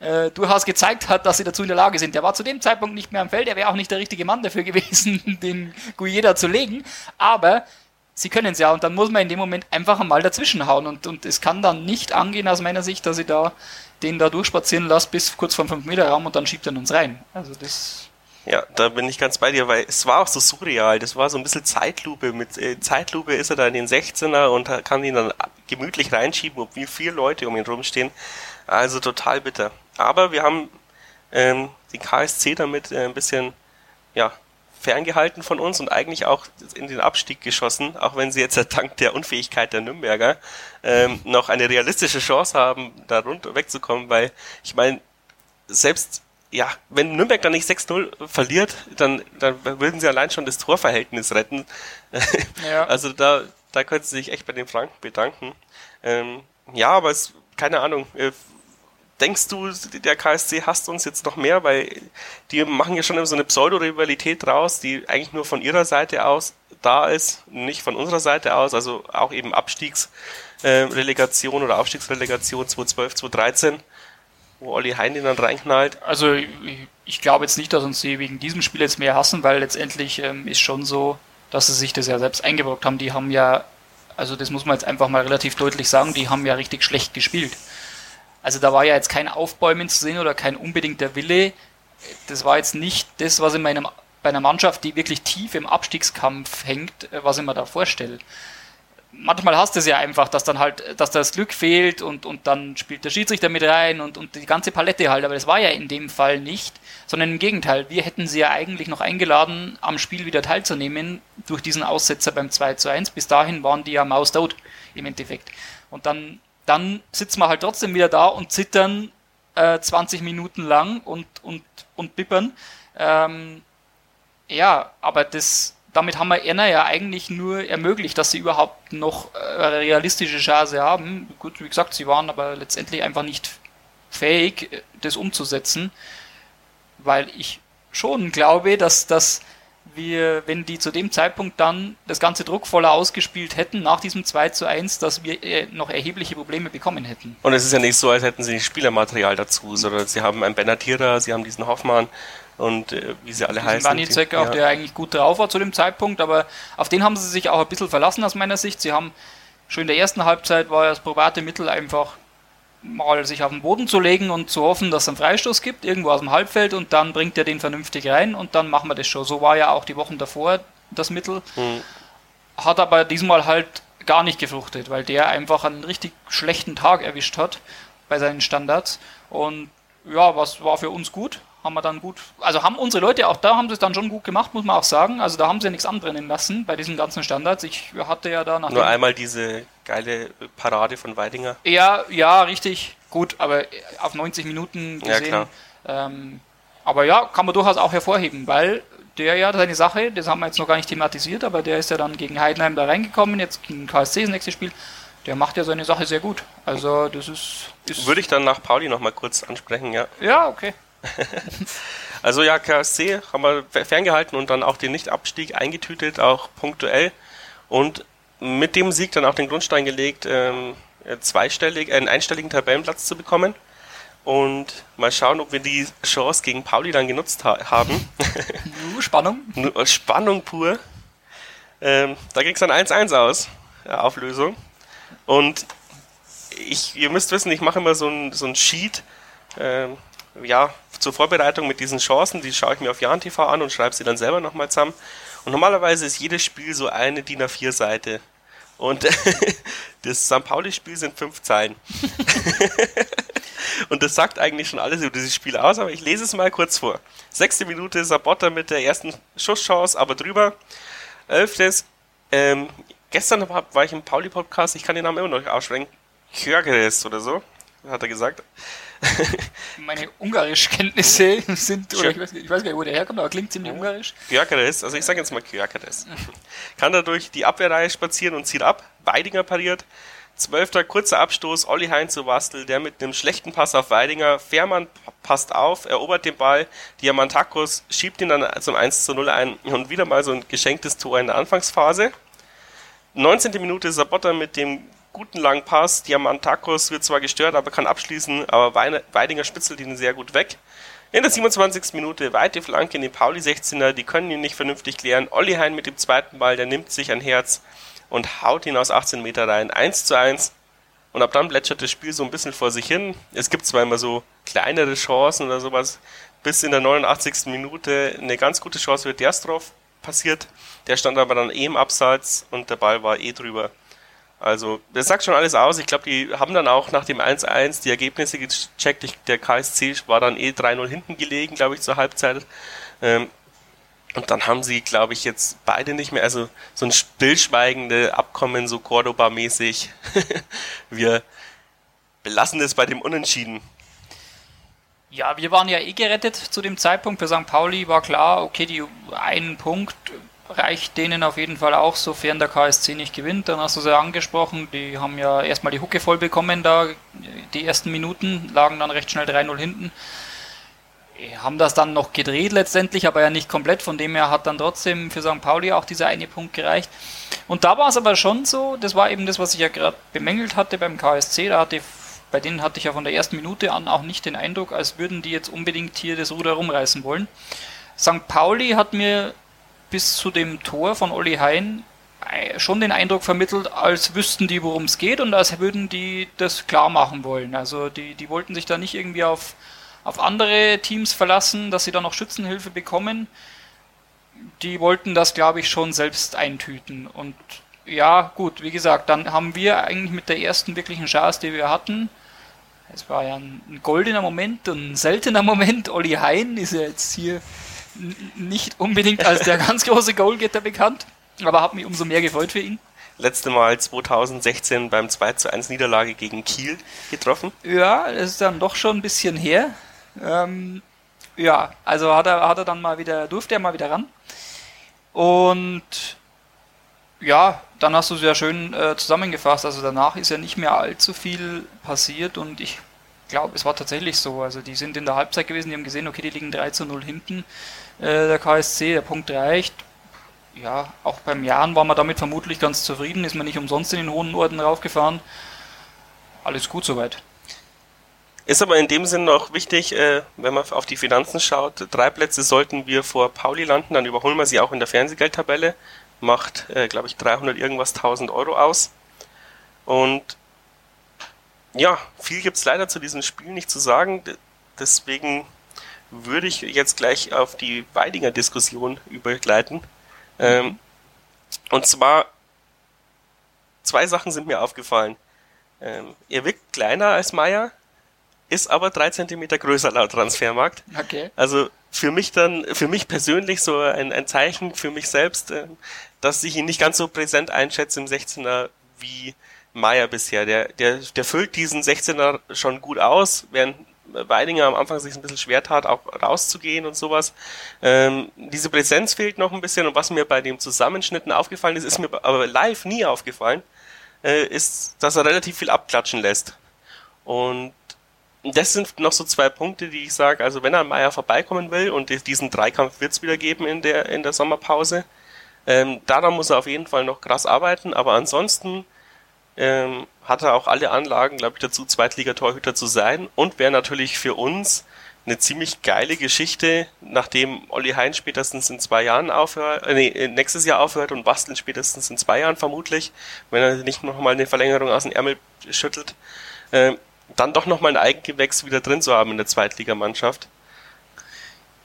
äh, durchaus gezeigt hat, dass sie dazu in der Lage sind. Der war zu dem Zeitpunkt nicht mehr am Feld, er wäre auch nicht der richtige Mann dafür <laughs> gewesen, den Guyeda zu legen, aber sie können es ja und dann muss man in dem Moment einfach mal dazwischenhauen und, und es kann dann nicht angehen aus meiner Sicht, dass ich da den da durchspazieren lasse bis kurz vom 5-Meter-Raum und dann schiebt er uns rein. Also das ja, da bin ich ganz bei dir, weil es war auch so surreal. Das war so ein bisschen Zeitlupe. Mit äh, Zeitlupe ist er da in den 16er und kann ihn dann gemütlich reinschieben, ob wie vier Leute um ihn rumstehen. Also total bitter. Aber wir haben ähm, den KSC damit äh, ein bisschen ja, ferngehalten von uns und eigentlich auch in den Abstieg geschossen, auch wenn sie jetzt dank der Unfähigkeit der Nürnberger ähm, noch eine realistische Chance haben, da runter wegzukommen, weil ich meine, selbst ja, wenn Nürnberg dann nicht 6-0 verliert, dann, dann würden sie allein schon das Torverhältnis retten. <laughs> Ja. Also da, da könnten sie sich echt bei den Franken bedanken. Ähm, ja, aber es, keine Ahnung, äh, denkst du, der KSC hasst uns jetzt noch mehr, weil die machen ja schon so eine Pseudo-Rivalität draus, die eigentlich nur von ihrer Seite aus da ist, nicht von unserer Seite aus, also auch eben Abstiegsrelegation äh, oder Aufstiegsrelegation 2012, 2013 wo Olli Hein den dann reinknallt. Also ich, ich glaube jetzt nicht, dass uns sie wegen diesem Spiel jetzt mehr hassen, weil letztendlich ähm, ist schon so, dass sie sich das ja selbst eingebrockt haben. Die haben ja, also das muss man jetzt einfach mal relativ deutlich sagen, die haben ja richtig schlecht gespielt. Also da war ja jetzt kein Aufbäumen zu sehen oder kein unbedingter Wille. Das war jetzt nicht das, was in meinem, bei einer Mannschaft, die wirklich tief im Abstiegskampf hängt, äh, was ich mir da vorstelle manchmal hast du es ja einfach, dass dann halt, dass das Glück fehlt und, und dann spielt der Schiedsrichter mit rein und, und die ganze Palette halt, aber das war ja in dem Fall nicht, sondern im Gegenteil, wir hätten sie ja eigentlich noch eingeladen, am Spiel wieder teilzunehmen durch diesen Aussetzer beim 2 zu 1. Bis dahin waren die ja maustot im Endeffekt. Und dann, dann sitzen wir halt trotzdem wieder da und zittern äh, 20 Minuten lang und, und, und bippern. Ähm, ja, aber das, damit haben wir Erna ja eigentlich nur ermöglicht, dass sie überhaupt noch eine realistische Chance haben. Gut, wie gesagt, sie waren aber letztendlich einfach nicht fähig, das umzusetzen, weil ich schon glaube, dass, dass wir, wenn die zu dem Zeitpunkt dann das ganze druckvoller ausgespielt hätten, nach diesem 2 zu 1, dass wir äh, noch erhebliche Probleme bekommen hätten. Und es ist ja nicht so, als hätten sie nicht Spielermaterial dazu, sondern sie haben einen Benatira, sie haben diesen Hoffmann und äh, wie sie alle heißen. Banizek auch, ja. der eigentlich gut drauf war zu dem Zeitpunkt, aber auf den haben sie sich auch ein bisschen verlassen aus meiner Sicht. Sie haben schon in der ersten Halbzeit war das probate Mittel einfach mal sich auf den Boden zu legen und zu hoffen, dass es einen Freistoß gibt, irgendwo aus dem Halbfeld und dann bringt er den vernünftig rein und dann machen wir das schon. So war ja auch die Wochen davor das Mittel. Mhm. Hat aber diesmal halt gar nicht gefruchtet, weil der einfach einen richtig schlechten Tag erwischt hat bei seinen Standards. Und ja, was war für uns gut? Haben wir dann gut, also haben unsere Leute auch da, haben sie es dann schon gut gemacht, muss man auch sagen. Also da haben sie ja nichts anbrennen lassen bei diesen ganzen Standards. Ich hatte ja da nach Nur einmal diese geile Parade von Weidinger. Ja, ja, richtig, gut, aber auf 90 Minuten gesehen. Ja, ähm, aber ja, kann man durchaus auch hervorheben, weil der ja seine Sache, das haben wir jetzt noch gar nicht thematisiert, aber der ist ja dann gegen Heidenheim da reingekommen, jetzt gegen KSC das nächste Spiel. Der macht ja seine Sache sehr gut. Also das ist, ist Würde ich dann nach Pauli noch mal kurz ansprechen, ja. Ja, okay. <laughs> also ja, KSC haben wir ferngehalten und dann auch den Nichtabstieg eingetütet, auch punktuell. Und mit dem Sieg dann auch den Grundstein gelegt, ähm, zweistellig, äh, einen einstelligen Tabellenplatz zu bekommen. Und mal schauen, ob wir die Chance gegen Pauli dann genutzt ha haben. <laughs> Spannung. Spannung pur. Ähm, da ging es dann 1-1 aus, ja, Auflösung. Und ich, ihr müsst wissen, ich mache immer so ein, so ein Sheet, ähm, ja, zur Vorbereitung mit diesen Chancen, die schaue ich mir auf Jan TV an und schreibe sie dann selber nochmal zusammen. Und normalerweise ist jedes Spiel so eine DIN A4 Seite. Und <laughs> das St. Pauli-Spiel sind fünf Zeilen. <laughs> und das sagt eigentlich schon alles über dieses Spiel aus, aber ich lese es mal kurz vor. Sechste Minute, Sabotta mit der ersten Schusschance, aber drüber. Elftes, ähm, gestern war, ich im Pauli-Podcast, ich kann den Namen immer noch nicht aussprechen. Kjörgeres oder so, hat er gesagt. <laughs> Meine Ungarisch-Kenntnisse <laughs> sind, oder ich weiß, ich weiß, gar nicht, wo der herkommt, aber klingt ziemlich ungarisch. Gyökeres, also ich sage jetzt mal Gyökeres. <laughs> Kann dadurch die Abwehrreihe spazieren und zieht ab. Weidinger pariert. Zwölfter kurzer Abstoß, Olli Heinz zu Wastel, der mit einem schlechten Pass auf Weidinger. Fährmann passt auf, erobert den Ball. Diamantakos schiebt ihn dann zum 1 zu 0 ein und wieder mal so ein geschenktes Tor in der Anfangsphase. 19. Minute Sabotta mit dem guten langen Pass. Diamantakos wird zwar gestört, aber kann abschließen, aber Weidinger spitzelt ihn sehr gut weg. In der 27. Minute weite Flanke in den Pauli 16er, die können ihn nicht vernünftig klären. Olli Hein mit dem zweiten Ball, der nimmt sich ein Herz und haut ihn aus 18 Meter rein. 1 zu 1. Und ab dann plätschert das Spiel so ein bisschen vor sich hin. Es gibt zwar immer so kleinere Chancen oder sowas. Bis in der 89. Minute eine ganz gute Chance für Derstrov passiert. Der stand aber dann eh im Abseits und der Ball war eh drüber. Also, das sagt schon alles aus. Ich glaube, die haben dann auch nach dem 1-1 die Ergebnisse gecheckt. Ich, der KSC war dann eh 3-0 hinten gelegen, glaube ich, zur Halbzeit. Ähm, und dann haben sie, glaube ich, jetzt beide nicht mehr, also so ein stillschweigende Abkommen, so Cordoba-mäßig. <laughs> wir belassen es bei dem Unentschieden. Ja, wir waren ja eh gerettet zu dem Zeitpunkt. Für St. Pauli war klar, okay, die einen Punkt reicht denen auf jeden Fall auch, sofern der KSC nicht gewinnt. Dann hast du sie angesprochen, die haben ja erstmal die Hucke voll bekommen da, die ersten Minuten, lagen dann recht schnell 3-0 hinten. Haben das dann noch gedreht letztendlich, aber ja nicht komplett. Von dem her hat dann trotzdem für St. Pauli auch dieser eine Punkt gereicht. Und da war es aber schon so, das war eben das, was ich ja gerade bemängelt hatte beim KSC. Da hatte, bei denen hatte ich ja von der ersten Minute an auch nicht den Eindruck, als würden die jetzt unbedingt hier das Ruder rumreißen wollen. St. Pauli hat mir bis zu dem Tor von Olli Hein äh, schon den Eindruck vermittelt, als wüssten die, worum es geht und als würden die das klar machen wollen. Also die, die wollten sich da nicht irgendwie auf, auf andere Teams verlassen, dass sie da noch Schützenhilfe bekommen. Die wollten das, glaube ich, schon selbst eintüten. Und ja, gut, wie gesagt, dann haben wir eigentlich mit der ersten wirklichen Chance, die wir hatten, es war ja ein goldener Moment und ein seltener <laughs> Moment. Olli Hein ist ja jetzt hier nicht unbedingt als der ganz große Goalgetter bekannt, aber hat mich umso mehr gefreut für ihn. Letzte Mal 2016 beim 2 zu 1 Niederlage gegen Kiel getroffen. Ja, das ist dann doch schon ein bisschen her. Ähm, ja, also hat er, hat er dann mal wieder, durfte er mal wieder ran. Und ja, dann hast du es ja schön äh, zusammengefasst. Also danach ist ja nicht mehr allzu viel passiert und ich glaube, es war tatsächlich so. Also die sind in der Halbzeit gewesen, die haben gesehen, okay, die liegen 3 zu 0 hinten. Äh, der KSC, der Punkt reicht. Ja, auch beim Jahren war man damit vermutlich ganz zufrieden, ist man nicht umsonst in den hohen Norden raufgefahren. Alles gut soweit. Ist aber in dem Sinn noch wichtig, äh, wenn man auf die Finanzen schaut, drei Plätze sollten wir vor Pauli landen, dann überholen wir sie auch in der Fernsehgeldtabelle. Macht, äh, glaube ich, 300 irgendwas 1000 Euro aus. Und ja, viel gibt es leider zu diesem Spiel nicht zu sagen. Deswegen würde ich jetzt gleich auf die Weidinger Diskussion übergleiten. Ähm, und zwar, zwei Sachen sind mir aufgefallen. Ähm, er wirkt kleiner als Meier, ist aber drei Zentimeter größer laut Transfermarkt. Okay. Also für mich dann, für mich persönlich so ein, ein Zeichen für mich selbst, äh, dass ich ihn nicht ganz so präsent einschätze im 16er wie Meier bisher. Der, der, der füllt diesen 16er schon gut aus, während Weidinger am Anfang sich ein bisschen schwer tat, auch rauszugehen und sowas. Ähm, diese Präsenz fehlt noch ein bisschen und was mir bei dem Zusammenschnitten aufgefallen ist, ist mir aber live nie aufgefallen, äh, ist, dass er relativ viel abklatschen lässt. Und das sind noch so zwei Punkte, die ich sage, also wenn er Meier vorbeikommen will und diesen Dreikampf wird es wieder geben in der, in der Sommerpause, ähm, daran muss er auf jeden Fall noch krass arbeiten, aber ansonsten ähm, hat er auch alle Anlagen, glaube ich, dazu, Zweitligatorhüter zu sein. Und wäre natürlich für uns eine ziemlich geile Geschichte, nachdem Olli Hein spätestens in zwei Jahren aufhört, äh, nee, nächstes Jahr aufhört und Basteln spätestens in zwei Jahren vermutlich, wenn er nicht nochmal eine Verlängerung aus dem Ärmel schüttelt, äh, dann doch nochmal ein Eigengewächs wieder drin zu haben in der Zweitligamannschaft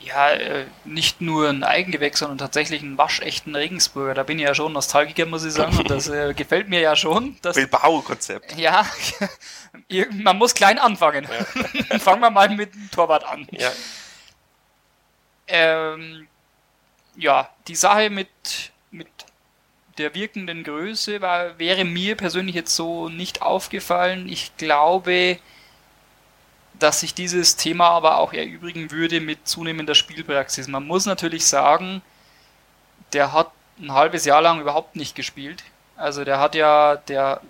ja, äh, nicht nur ein Eigengewächs, sondern tatsächlich einen waschechten Regensburger. Da bin ich ja schon Nostalgiker, muss ich sagen. Und das <laughs> äh, gefällt mir ja schon. Bilbao-Konzept. Ja, <laughs> man muss klein anfangen. Ja. <laughs> Fangen wir mal mit dem Torwart an. Ja. Ähm, ja, die Sache mit, mit der wirkenden Größe war, wäre mir persönlich jetzt so nicht aufgefallen. Ich glaube, dass sich dieses Thema aber auch erübrigen würde mit zunehmender Spielpraxis. Man muss natürlich sagen, der hat ein halbes Jahr lang überhaupt nicht gespielt. Also der hat ja, der,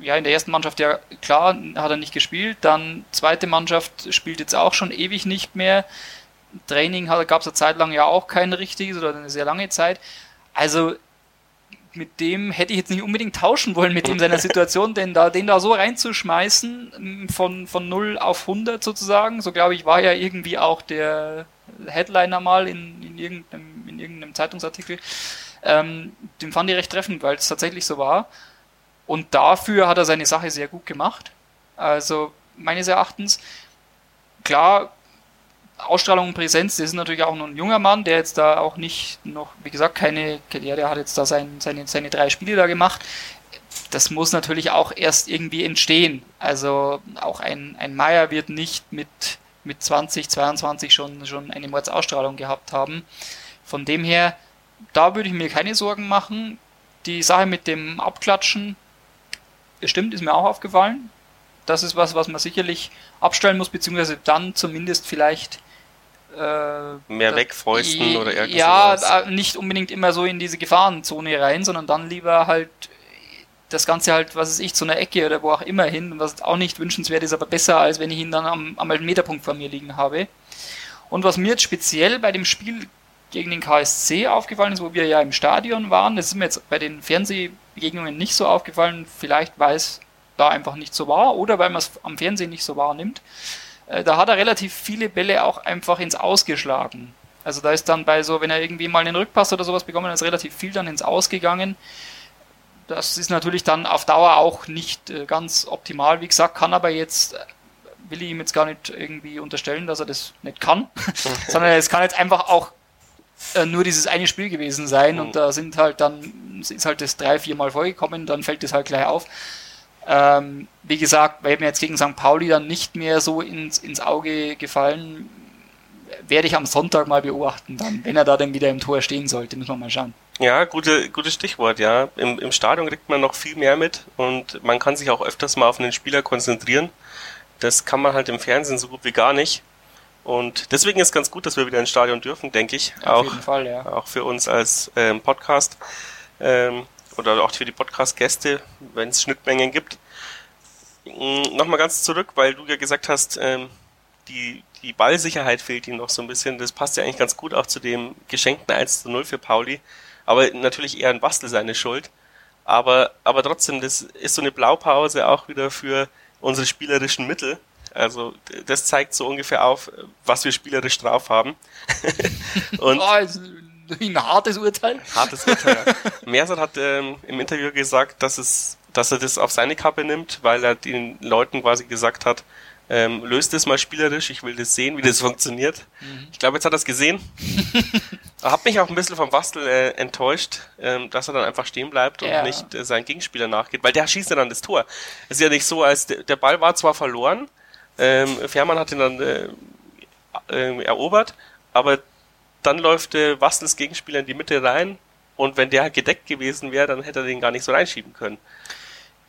ja in der ersten Mannschaft ja klar hat er nicht gespielt, dann zweite Mannschaft spielt jetzt auch schon ewig nicht mehr. Training gab es eine Zeit lang ja auch kein richtiges oder eine sehr lange Zeit. Also mit dem hätte ich jetzt nicht unbedingt tauschen wollen mit ihm seiner <laughs> Situation, denn da den da so reinzuschmeißen mm, von von 0 auf 100 sozusagen, so glaube ich war ja irgendwie auch der Headliner mal in, in irgendeinem in irgendeinem Zeitungsartikel. Ähm, den fand ich recht treffend, weil es tatsächlich so war. Und dafür hat er seine Sache sehr gut gemacht. Also meines Erachtens klar Ausstrahlung und Präsenz, das ist natürlich auch noch ein junger Mann, der jetzt da auch nicht noch, wie gesagt, keine, der, der hat jetzt da sein, seine, seine drei Spiele da gemacht. Das muss natürlich auch erst irgendwie entstehen. Also auch ein, ein Meier wird nicht mit, mit 20, 22 schon, schon eine Mordsausstrahlung gehabt haben. Von dem her, da würde ich mir keine Sorgen machen. Die Sache mit dem Abklatschen, stimmt, ist mir auch aufgefallen. Das ist was, was man sicherlich abstellen muss, beziehungsweise dann zumindest vielleicht äh, mehr wegfäusten oder irgendwas. Ja, äh, nicht unbedingt immer so in diese Gefahrenzone rein, sondern dann lieber halt das Ganze halt, was weiß ich, zu einer Ecke oder wo auch immer hin, was auch nicht wünschenswert ist, aber besser, als wenn ich ihn dann am, am Meterpunkt vor mir liegen habe. Und was mir jetzt speziell bei dem Spiel gegen den KSC aufgefallen ist, wo wir ja im Stadion waren, das ist mir jetzt bei den Fernsehbegegnungen nicht so aufgefallen, vielleicht weil es da einfach nicht so war oder weil man es am Fernsehen nicht so wahrnimmt. Äh, da hat er relativ viele Bälle auch einfach ins Ausgeschlagen. Also da ist dann bei so, wenn er irgendwie mal einen Rückpass oder sowas bekommen hat, ist relativ viel dann ins Ausgegangen. Das ist natürlich dann auf Dauer auch nicht äh, ganz optimal. Wie gesagt, kann aber jetzt, äh, will ich ihm jetzt gar nicht irgendwie unterstellen, dass er das nicht kann, <laughs> sondern es kann jetzt einfach auch nur dieses eine Spiel gewesen sein und mhm. da sind halt dann, ist halt das drei, vier Mal vorgekommen, dann fällt das halt gleich auf. Ähm, wie gesagt, wäre mir jetzt gegen St. Pauli dann nicht mehr so ins, ins Auge gefallen, werde ich am Sonntag mal beobachten, dann, wenn er da dann wieder im Tor stehen sollte, müssen wir mal schauen. Ja, gute, gutes Stichwort, ja. Im, Im Stadion kriegt man noch viel mehr mit und man kann sich auch öfters mal auf einen Spieler konzentrieren. Das kann man halt im Fernsehen so gut wie gar nicht. Und deswegen ist ganz gut, dass wir wieder ins Stadion dürfen, denke ich. Auf auch, jeden Fall, ja. Auch für uns als ähm, Podcast. Ähm, oder auch für die Podcast-Gäste, wenn es Schnittmengen gibt. mm, nochmal ganz zurück, weil du ja gesagt hast, ähm, die, die Ballsicherheit fehlt ihm noch so ein bisschen. Das passt ja eigentlich ganz gut auch zu dem geschenkten 1 zu 0 für Pauli. Aber natürlich eher ein Bastel seine Schuld. Aber, aber trotzdem, das ist so eine Blaupause auch wieder für unsere spielerischen Mittel. Also das zeigt so ungefähr auf, was wir spielerisch drauf haben. <laughs> Und oh, <laughs> ein hartes Urteil. Hartes Urteil. Ja. <laughs> Mersat hat ähm, im Interview gesagt, dass es, dass er das auf seine Kappe nimmt, weil er den Leuten quasi gesagt hat, ähm, löst es mal spielerisch, ich will das sehen, wie das funktioniert. Mhm. Ich glaube, jetzt hat er es gesehen. er <laughs> hat mich auch ein bisschen vom Bastel äh, enttäuscht, ähm, dass er dann einfach stehen bleibt und ja. nicht äh, seinen Gegenspieler nachgeht, weil der schießt ja dann das Tor. Es ist ja nicht so, als der, der Ball war zwar verloren, ähm, Fährmann hat ihn dann äh, äh, erobert, aber dann läuft äh, Wastels Gegenspieler in die Mitte rein und wenn der gedeckt gewesen wäre, dann hätte er den gar nicht so reinschieben können.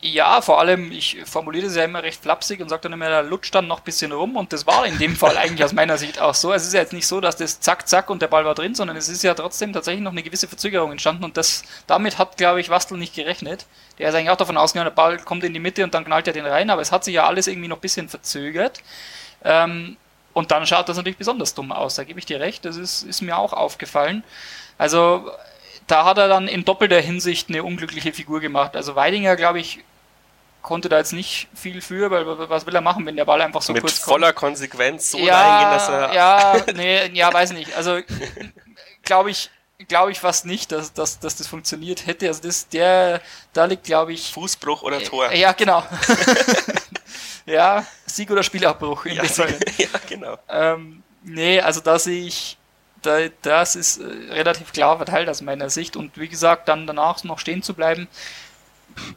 Ja, vor allem, ich formuliere es ja immer recht flapsig und sage dann immer, da lutscht dann noch ein bisschen rum und das war in dem Fall <laughs> eigentlich aus meiner Sicht auch so. Es ist ja jetzt nicht so, dass das zack, zack und der Ball war drin, sondern es ist ja trotzdem tatsächlich noch eine gewisse Verzögerung entstanden und das, damit hat, glaube ich, Wastel nicht gerechnet. Der ist eigentlich auch davon ausgegangen, der Ball kommt in die Mitte und dann knallt er den rein, aber es hat sich ja alles irgendwie noch ein bisschen verzögert. Ähm, und dann schaut das natürlich besonders dumm aus, da gebe ich dir recht, das ist, ist mir auch aufgefallen. Also da hat er dann in doppelter Hinsicht eine unglückliche Figur gemacht. Also Weidinger, glaube ich, konnte da jetzt nicht viel für, weil was will er machen, wenn der Ball einfach so Mit kurz kommt? voller Konsequenz so ja, reingehen, dass er... Ja, <laughs> nee, ja, weiß nicht. Also, glaube ich, glaube ich fast nicht, dass, dass, dass das funktioniert hätte. Also das, der, da liegt, glaube ich... Fußbruch oder Tor. Äh, ja, genau. <laughs> ja, Sieg oder Spielabbruch ja, <laughs> ja, genau. Ähm, nee, also da sehe ich da, das ist äh, relativ klar verteilt aus meiner Sicht. Und wie gesagt, dann danach noch stehen zu bleiben,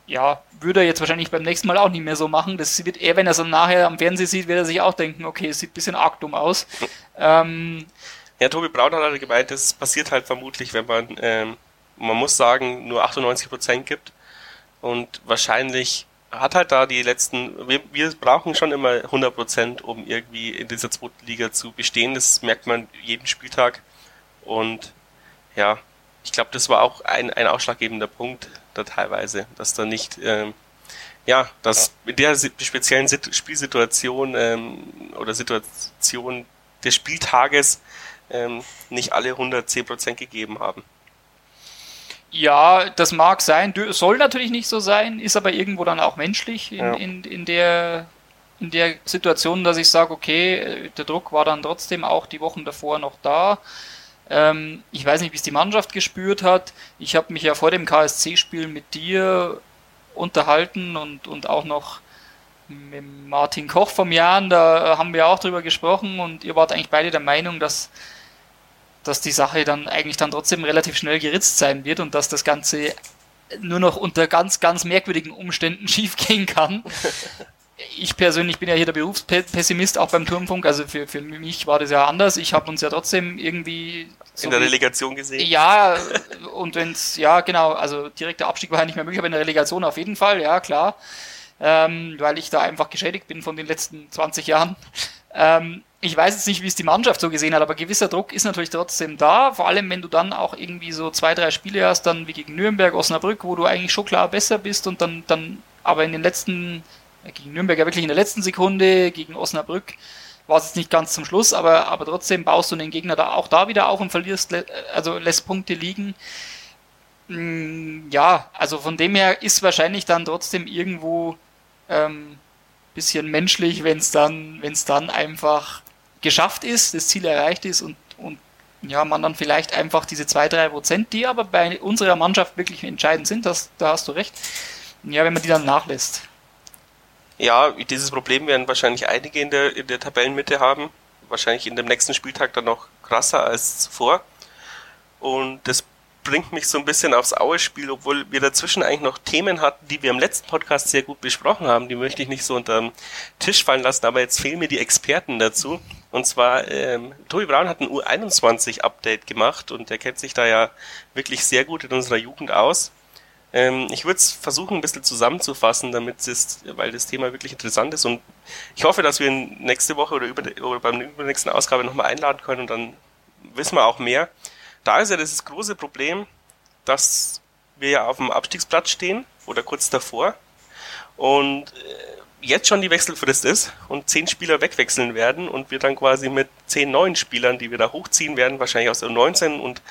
ja, würde er jetzt wahrscheinlich beim nächsten Mal auch nicht mehr so machen. Das wird er, wenn er es dann nachher am Fernsehen sieht, wird er sich auch denken, okay, es sieht ein bisschen arg dumm aus. ähm, ja, Tobi Braun hat halt gemeint, das passiert halt vermutlich, wenn man, ähm, man muss sagen, nur 98% gibt. Und wahrscheinlich hat halt da die letzten, wir, wir brauchen schon immer 100%, um irgendwie in dieser zweiten Liga zu bestehen. Das merkt man jeden Spieltag. Und ja, ich glaube, das war auch ein, ein ausschlaggebender Punkt da teilweise, dass da nicht, ähm, ja, dass in der speziellen Sit Spielsituation ähm, oder Situation des Spieltages ähm, nicht alle 110% gegeben haben. Ja, das mag sein, soll natürlich nicht so sein, ist aber irgendwo dann auch menschlich in, ja. in, in, der, in der Situation, dass ich sage, okay, der Druck war dann trotzdem auch die Wochen davor noch da. Ähm, ich weiß nicht, wie es die Mannschaft gespürt hat. Ich habe mich ja vor dem KSC-Spiel mit dir unterhalten und, und auch noch mit Martin Koch vom Jahren, da haben wir auch drüber gesprochen und ihr wart eigentlich beide der Meinung, dass dass die Sache dann eigentlich dann trotzdem relativ schnell geritzt sein wird und dass das Ganze nur noch unter ganz, ganz merkwürdigen Umständen <laughs> schiefgehen kann. Ich persönlich bin ja hier der Berufspessimist, auch beim Turmfunk. Also für, für mich war das ja anders. Ich habe uns ja trotzdem irgendwie. So in der Relegation gesehen? Ja, und wenn es, ja, genau, also direkter Abstieg war ja nicht mehr möglich, aber in der Relegation auf jeden Fall, ja, klar. Ähm, weil ich da einfach geschädigt bin von den letzten 20 Jahren. Ähm, ich weiß jetzt nicht, wie es die Mannschaft so gesehen hat, aber gewisser Druck ist natürlich trotzdem da. Vor allem, wenn du dann auch irgendwie so zwei, drei Spiele hast, dann wie gegen Nürnberg, Osnabrück, wo du eigentlich schon klar besser bist und dann, dann aber in den letzten, äh, gegen Nürnberg ja wirklich in der letzten Sekunde, gegen Osnabrück war es jetzt nicht ganz zum Schluss, aber, aber trotzdem baust du den Gegner da auch da wieder auf und verlierst, also lässt Punkte liegen. Mm, ja, also von dem her ist wahrscheinlich dann trotzdem irgendwo ähm, bisschen menschlich, wenn es dann, wenn dann einfach geschafft ist, das Ziel erreicht ist und, und ja, man dann vielleicht einfach diese 2-3 Prozent, die aber bei unserer Mannschaft wirklich entscheidend sind, das, da hast du recht, ja, wenn man die dann nachlässt. Ja, dieses Problem werden wahrscheinlich einige in der, in der Tabellenmitte haben. Wahrscheinlich in dem nächsten Spieltag dann noch krasser als zuvor. Und das bringt mich so ein bisschen aufs Aue-Spiel, obwohl wir dazwischen eigentlich noch Themen hatten, die wir im letzten Podcast sehr gut besprochen haben. Die möchte ich nicht so unter den Tisch fallen lassen, aber jetzt fehlen mir die Experten dazu. Und zwar, ähm, Tobi Braun hat ein U21-Update gemacht und er kennt sich da ja wirklich sehr gut in unserer Jugend aus. Ähm, ich würde es versuchen, ein bisschen zusammenzufassen, damit es, weil das Thema wirklich interessant ist und ich hoffe, dass wir nächste Woche oder, über, oder beim übernächsten Ausgabe nochmal einladen können und dann wissen wir auch mehr da ist ja das große Problem, dass wir ja auf dem Abstiegsplatz stehen oder kurz davor. und äh, jetzt schon die Wechselfrist ist und zehn Spieler wegwechseln werden und wir dann quasi mit zehn neuen Spielern, die wir da hochziehen werden, wahrscheinlich aus der 19 und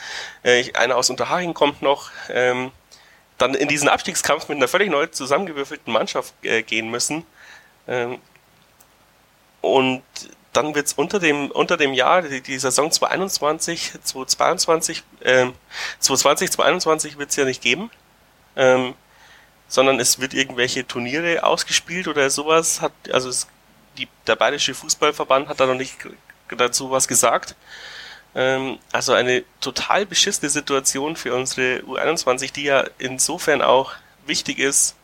äh, einer aus Unterhaching kommt noch, ähm, dann in diesen Abstiegskampf mit einer völlig neu zusammengewürfelten Mannschaft äh, gehen müssen. Ähm, und dann wird es unter dem, unter dem Jahr, die, die Saison 2021, 2022, ähm, 2020, 2021 wird es ja nicht geben. Ähm, sondern es wird irgendwelche Turniere ausgespielt oder sowas. Hat, also es, die, der Bayerische Fußballverband hat da noch nicht dazu was gesagt. Ähm, also eine total beschissene Situation für unsere U21, die ja insofern auch wichtig ist,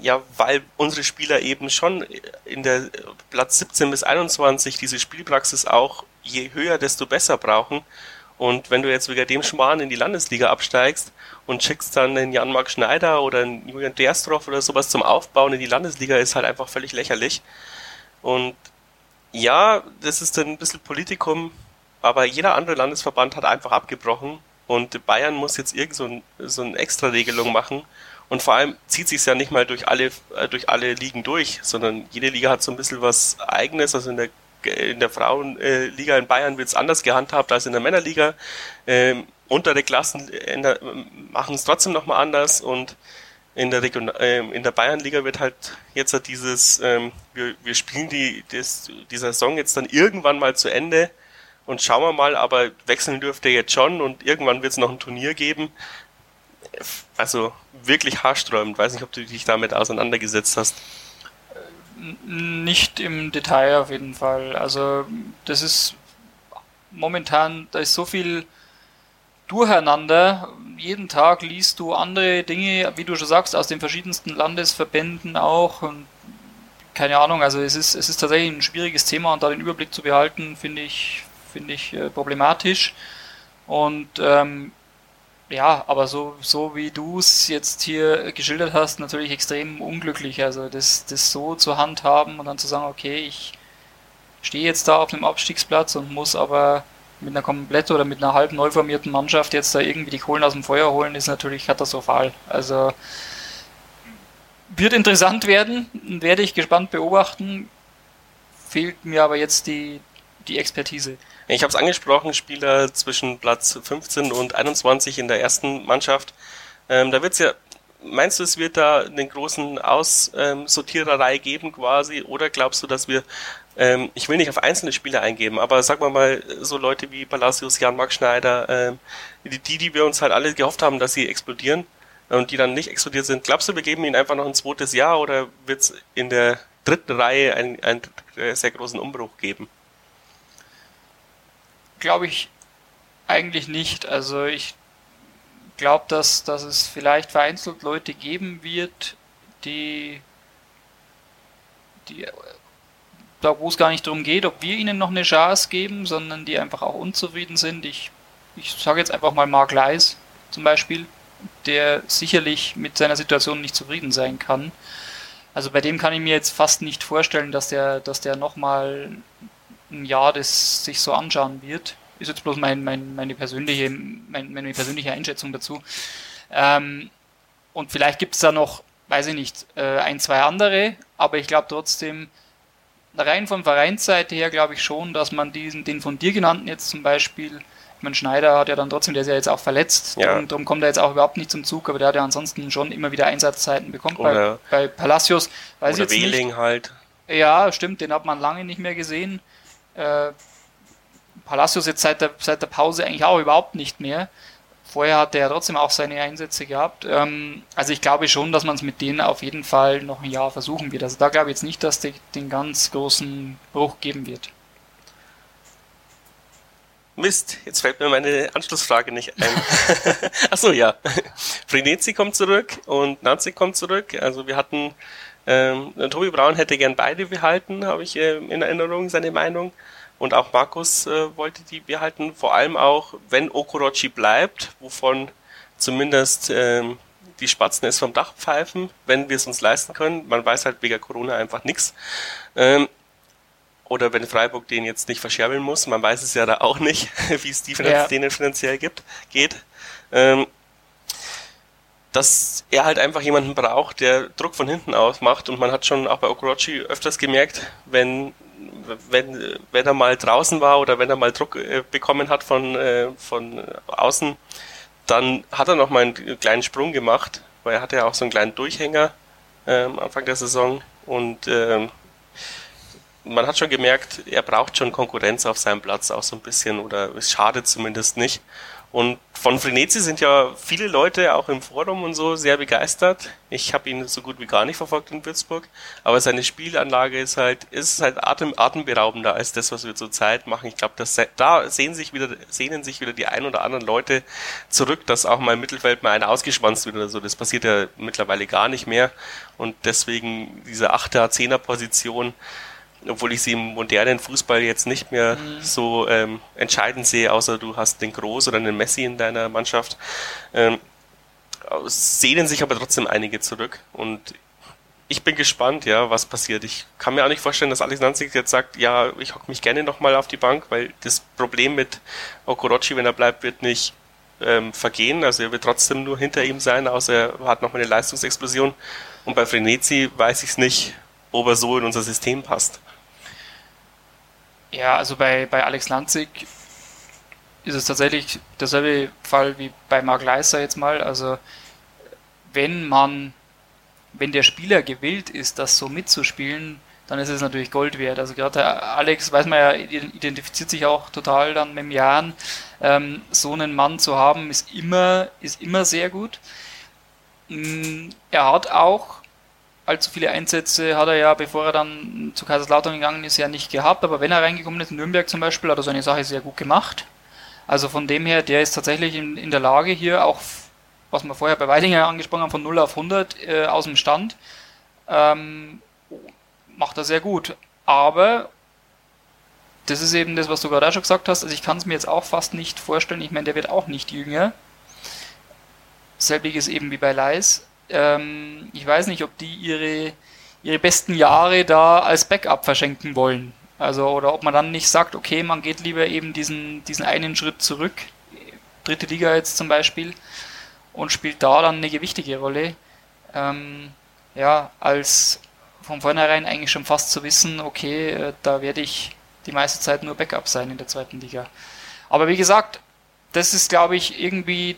ja, weil unsere Spieler eben schon in der Platz 17 bis 21 diese Spielpraxis auch je höher, desto besser brauchen. Und wenn du jetzt wegen dem Schmarrn in die Landesliga absteigst und schickst dann den Jan-Marc Schneider oder einen Julian Derstroff oder sowas zum Aufbauen in die Landesliga, ist halt einfach völlig lächerlich. Und ja, das ist dann ein bisschen Politikum, aber jeder andere Landesverband hat einfach abgebrochen und Bayern muss jetzt irgend so, ein, so eine Extra-Regelung machen. Und vor allem zieht sich ja nicht mal durch alle, äh, durch alle Ligen durch, sondern jede Liga hat so ein bisschen was eigenes. Also in der in der Frauenliga in Bayern wird es anders gehandhabt als in der Männerliga. Ähm, untere Klassen machen es trotzdem nochmal anders und in der Region, ähm, in der Bayernliga wird halt jetzt halt dieses, ähm, wir, wir spielen die, das, die Saison jetzt dann irgendwann mal zu Ende und schauen wir mal, aber wechseln dürfte jetzt schon und irgendwann wird es noch ein Turnier geben. Also wirklich haarsträubend. Weiß nicht, ob du dich damit auseinandergesetzt hast. Nicht im Detail auf jeden Fall. Also das ist momentan, da ist so viel durcheinander. Jeden Tag liest du andere Dinge, wie du schon sagst, aus den verschiedensten Landesverbänden auch. Und keine Ahnung, also es ist, es ist tatsächlich ein schwieriges Thema und da den Überblick zu behalten, finde ich, finde ich äh, problematisch. Und ähm, ja, aber so, so wie du es jetzt hier geschildert hast, natürlich extrem unglücklich. Also das, das so zur Hand haben und dann zu sagen, okay, ich stehe jetzt da auf einem Abstiegsplatz und muss aber mit einer komplett oder mit einer halb neu formierten Mannschaft jetzt da irgendwie die Kohlen aus dem Feuer holen, ist natürlich katastrophal. Also wird interessant werden, werde ich gespannt beobachten. Fehlt mir aber jetzt die, die Expertise. Ich habe es angesprochen, Spieler zwischen Platz 15 und 21 in der ersten Mannschaft. Ähm, da wird's ja, meinst du, es wird da einen großen Aussortiererei geben quasi? Oder glaubst du, dass wir, ähm, ich will nicht auf einzelne Spieler eingeben, aber sag mal mal, so Leute wie Palacios, Jan-Marc Schneider, ähm, die, die wir uns halt alle gehofft haben, dass sie explodieren und die dann nicht explodiert sind, glaubst du, wir geben ihnen einfach noch ein zweites Jahr oder wird's in der dritten Reihe einen, einen sehr großen Umbruch geben? Glaube ich eigentlich nicht. Also ich glaube, dass, dass es vielleicht vereinzelt Leute geben wird, die, die da wo es gar nicht darum geht, ob wir ihnen noch eine Chance geben, sondern die einfach auch unzufrieden sind. Ich, ich sage jetzt einfach mal Mark Leis zum Beispiel, der sicherlich mit seiner Situation nicht zufrieden sein kann. Also bei dem kann ich mir jetzt fast nicht vorstellen, dass der, dass der nochmal ein Jahr das sich so anschauen wird. Ist jetzt bloß mein, mein, meine, persönliche, mein, meine persönliche Einschätzung dazu. Ähm, und vielleicht gibt es da noch, weiß ich nicht, äh, ein, zwei andere, aber ich glaube trotzdem, rein von Vereinsseite her glaube ich schon, dass man diesen, den von dir genannten jetzt zum Beispiel, ich meine, Schneider hat ja dann trotzdem, der ist ja jetzt auch verletzt, ja. darum, darum kommt er jetzt auch überhaupt nicht zum Zug, aber der hat ja ansonsten schon immer wieder Einsatzzeiten bekommen. Bei, bei Palacios weiß oder Wehling halt. Ja, stimmt, den hat man lange nicht mehr gesehen. Äh, Palacios jetzt seit der, seit der Pause eigentlich auch überhaupt nicht mehr. Vorher hat er trotzdem auch seine Einsätze gehabt. Ähm, also ich glaube schon, dass man es mit denen auf jeden Fall noch ein Jahr versuchen wird. Also da glaube ich jetzt nicht, dass es den ganz großen Bruch geben wird. Mist, jetzt fällt mir meine Anschlussfrage nicht ein. <laughs> Achso, ja. Frenetzi kommt zurück und Nancy kommt zurück. Also wir hatten, ähm, Tobi Braun hätte gern beide behalten, habe ich äh, in Erinnerung, seine Meinung. Und auch Markus äh, wollte die behalten, vor allem auch, wenn Okorochi bleibt, wovon zumindest ähm, die Spatzen es vom Dach pfeifen, wenn wir es uns leisten können. Man weiß halt wegen Corona einfach nichts. Ähm, oder wenn Freiburg den jetzt nicht verscherbeln muss, man weiß es ja da auch nicht, <laughs> wie es die ja. denen finanziell gibt, geht. Ähm, dass er halt einfach jemanden braucht, der Druck von hinten aus macht. Und man hat schon auch bei Okorochi öfters gemerkt, wenn, wenn, wenn er mal draußen war oder wenn er mal Druck äh, bekommen hat von, äh, von außen, dann hat er noch mal einen kleinen Sprung gemacht, weil er hatte ja auch so einen kleinen Durchhänger äh, Anfang der Saison. Und ähm, man hat schon gemerkt, er braucht schon Konkurrenz auf seinem Platz auch so ein bisschen oder es schadet zumindest nicht. Und von Frenetzi sind ja viele Leute auch im Forum und so sehr begeistert. Ich habe ihn so gut wie gar nicht verfolgt in Würzburg, aber seine Spielanlage ist halt ist halt atem, atemberaubender als das, was wir zurzeit machen. Ich glaube, da sehen sich wieder sehnen sich wieder die ein oder anderen Leute zurück, dass auch mal im Mittelfeld mal einer ausgeschwanzt wird oder so. Das passiert ja mittlerweile gar nicht mehr und deswegen diese Achter, Zehner Position obwohl ich sie im modernen Fußball jetzt nicht mehr mhm. so ähm, entscheidend sehe, außer du hast den Groß oder den Messi in deiner Mannschaft. Ähm, sehnen sich aber trotzdem einige zurück und ich bin gespannt, ja, was passiert. Ich kann mir auch nicht vorstellen, dass Alex Nanzig jetzt sagt, ja, ich hocke mich gerne nochmal auf die Bank, weil das Problem mit Okorochi, wenn er bleibt, wird nicht ähm, vergehen. Also er wird trotzdem nur hinter ihm sein, außer er hat nochmal eine Leistungsexplosion. Und bei Frenetzi weiß ich es nicht, ob er so in unser System passt. Ja, also bei, bei Alex Lanzig ist es tatsächlich derselbe Fall wie bei Mark Leiser jetzt mal. Also wenn man, wenn der Spieler gewillt ist, das so mitzuspielen, dann ist es natürlich Gold wert. Also gerade Alex, weiß man ja, identifiziert sich auch total dann mit dem Jahren. Ähm, so einen Mann zu haben, ist immer, ist immer sehr gut. Mm, er hat auch allzu viele Einsätze hat er ja, bevor er dann zu Kaiserslautern gegangen ist, ja nicht gehabt. Aber wenn er reingekommen ist, in Nürnberg zum Beispiel, hat er seine Sache sehr gut gemacht. Also von dem her, der ist tatsächlich in, in der Lage hier auch, was wir vorher bei Weidinger angesprochen haben, von 0 auf 100 äh, aus dem Stand, ähm, macht er sehr gut. Aber das ist eben das, was du gerade auch schon gesagt hast. Also ich kann es mir jetzt auch fast nicht vorstellen. Ich meine, der wird auch nicht jünger. Selbiges eben wie bei Leis ähm, ich weiß nicht, ob die ihre, ihre besten Jahre da als Backup verschenken wollen. Also, oder ob man dann nicht sagt, okay, man geht lieber eben diesen, diesen einen Schritt zurück, dritte Liga jetzt zum Beispiel, und spielt da dann eine gewichtige Rolle. Ähm, ja, als von vornherein eigentlich schon fast zu wissen, okay, äh, da werde ich die meiste Zeit nur Backup sein in der zweiten Liga. Aber wie gesagt, das ist, glaube ich, irgendwie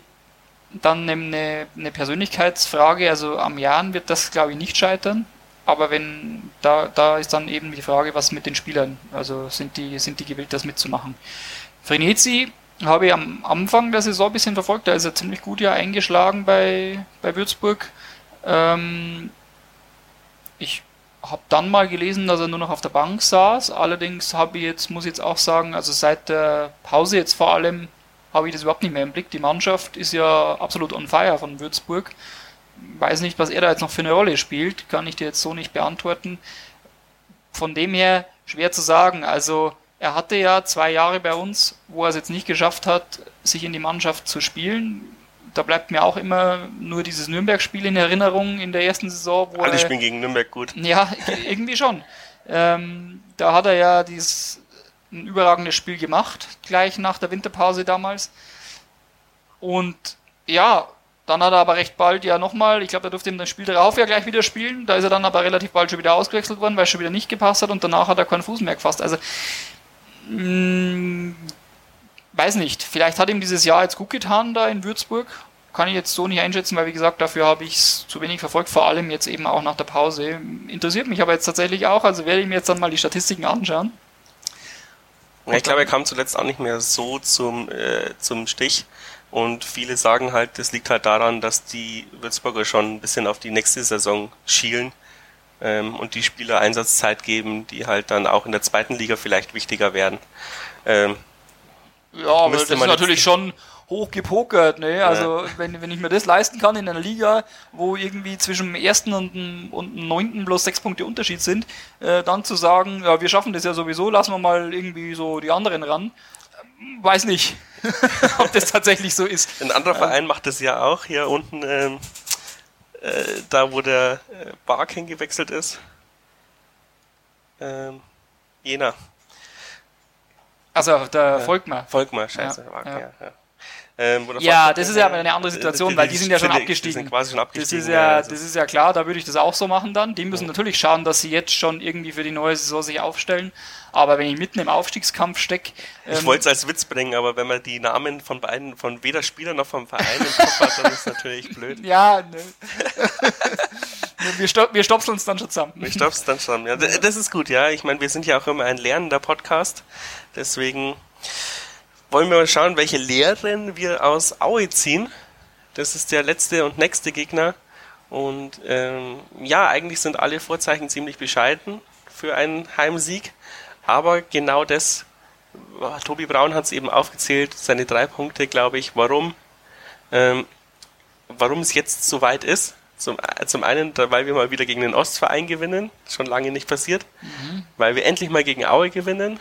dann eine, eine Persönlichkeitsfrage, also am Jahren wird das, glaube ich, nicht scheitern. Aber wenn, da, da ist dann eben die Frage, was mit den Spielern, also sind die, sind die gewillt, das mitzumachen. Frenetzi habe ich am Anfang der Saison ein bisschen verfolgt, da ist er ziemlich gut ja eingeschlagen bei, bei Würzburg. Ähm, ich habe dann mal gelesen, dass er nur noch auf der Bank saß. Allerdings habe ich jetzt, muss ich jetzt auch sagen, also seit der Pause jetzt vor allem habe ich das überhaupt nicht mehr im Blick. Die Mannschaft ist ja absolut on fire von Würzburg. Weiß nicht, was er da jetzt noch für eine Rolle spielt, kann ich dir jetzt so nicht beantworten. Von dem her schwer zu sagen. Also er hatte ja zwei Jahre bei uns, wo er es jetzt nicht geschafft hat, sich in die Mannschaft zu spielen. Da bleibt mir auch immer nur dieses Nürnberg-Spiel in Erinnerung in der ersten Saison. Wo Alle spielen gegen Nürnberg gut. Ja, <laughs> irgendwie schon. Ähm, da hat er ja dieses ein überragendes Spiel gemacht, gleich nach der Winterpause damals. Und ja, dann hat er aber recht bald ja nochmal, ich glaube, er durfte ihm das Spiel darauf ja gleich wieder spielen. Da ist er dann aber relativ bald schon wieder ausgewechselt worden, weil es schon wieder nicht gepasst hat und danach hat er keinen Fuß mehr gefasst. Also, mh, mm, weiß nicht, vielleicht hat ihm dieses Jahr jetzt gut getan da in Würzburg. Kann ich jetzt so nicht einschätzen, weil wie gesagt, dafür habe ich es zu wenig verfolgt, vor allem jetzt eben auch nach der Pause. Interessiert mich aber jetzt tatsächlich auch, also werde ich mir jetzt dann mal die Statistiken anschauen. Ja, ich glaube, er kam zuletzt auch nicht mehr so zum, äh, zum Stich. Und viele sagen halt, das liegt halt daran, dass die Würzburger schon ein bisschen auf die nächste Saison schielen ähm, und die Spieler Einsatzzeit geben, die halt dann auch in der zweiten Liga vielleicht wichtiger werden. Ähm, ja, aber das ist natürlich schon hoch gepokert. Ne? Also ja. wenn, wenn ich mir das leisten kann in einer Liga, wo irgendwie zwischen dem ersten und dem, und dem neunten bloß sechs Punkte Unterschied sind, äh, dann zu sagen, ja, wir schaffen das ja sowieso, lassen wir mal irgendwie so die anderen ran. Weiß nicht, <laughs> ob das tatsächlich so ist. Ein anderer Verein macht das ja auch hier unten, ähm, äh, da wo der äh, Bark hingewechselt ist. Ähm, Jena. Also der ja. Volkmar. Volkmar, scheiße. Ja, ja. ja. Ähm, ja, das ist ja eine andere Situation, weil die sind ja schon abgestiegen. Die sind quasi schon abgestiegen. Das ist ja, also. das ist ja klar, da würde ich das auch so machen dann. Die müssen natürlich schauen, dass sie jetzt schon irgendwie für die neue Saison sich aufstellen. Aber wenn ich mitten im Aufstiegskampf stecke. Ähm, ich wollte es als Witz bringen, aber wenn man die Namen von beiden, von weder Spieler noch vom Verein im Kopf hat, dann ist es natürlich <laughs> blöd. Ja, ne. <laughs> wir, stop wir stopseln uns dann schon zusammen. Wir stopseln dann schon. Ja, <laughs> das ist gut, ja. Ich meine, wir sind ja auch immer ein lernender Podcast. Deswegen wollen wir mal schauen, welche Lehren wir aus Aue ziehen. Das ist der letzte und nächste Gegner. Und ähm, ja, eigentlich sind alle Vorzeichen ziemlich bescheiden für einen Heimsieg. Aber genau das, Tobi Braun hat es eben aufgezählt, seine drei Punkte, glaube ich, warum, ähm, warum es jetzt so weit ist. Zum, zum einen, weil wir mal wieder gegen den Ostverein gewinnen, schon lange nicht passiert, mhm. weil wir endlich mal gegen Aue gewinnen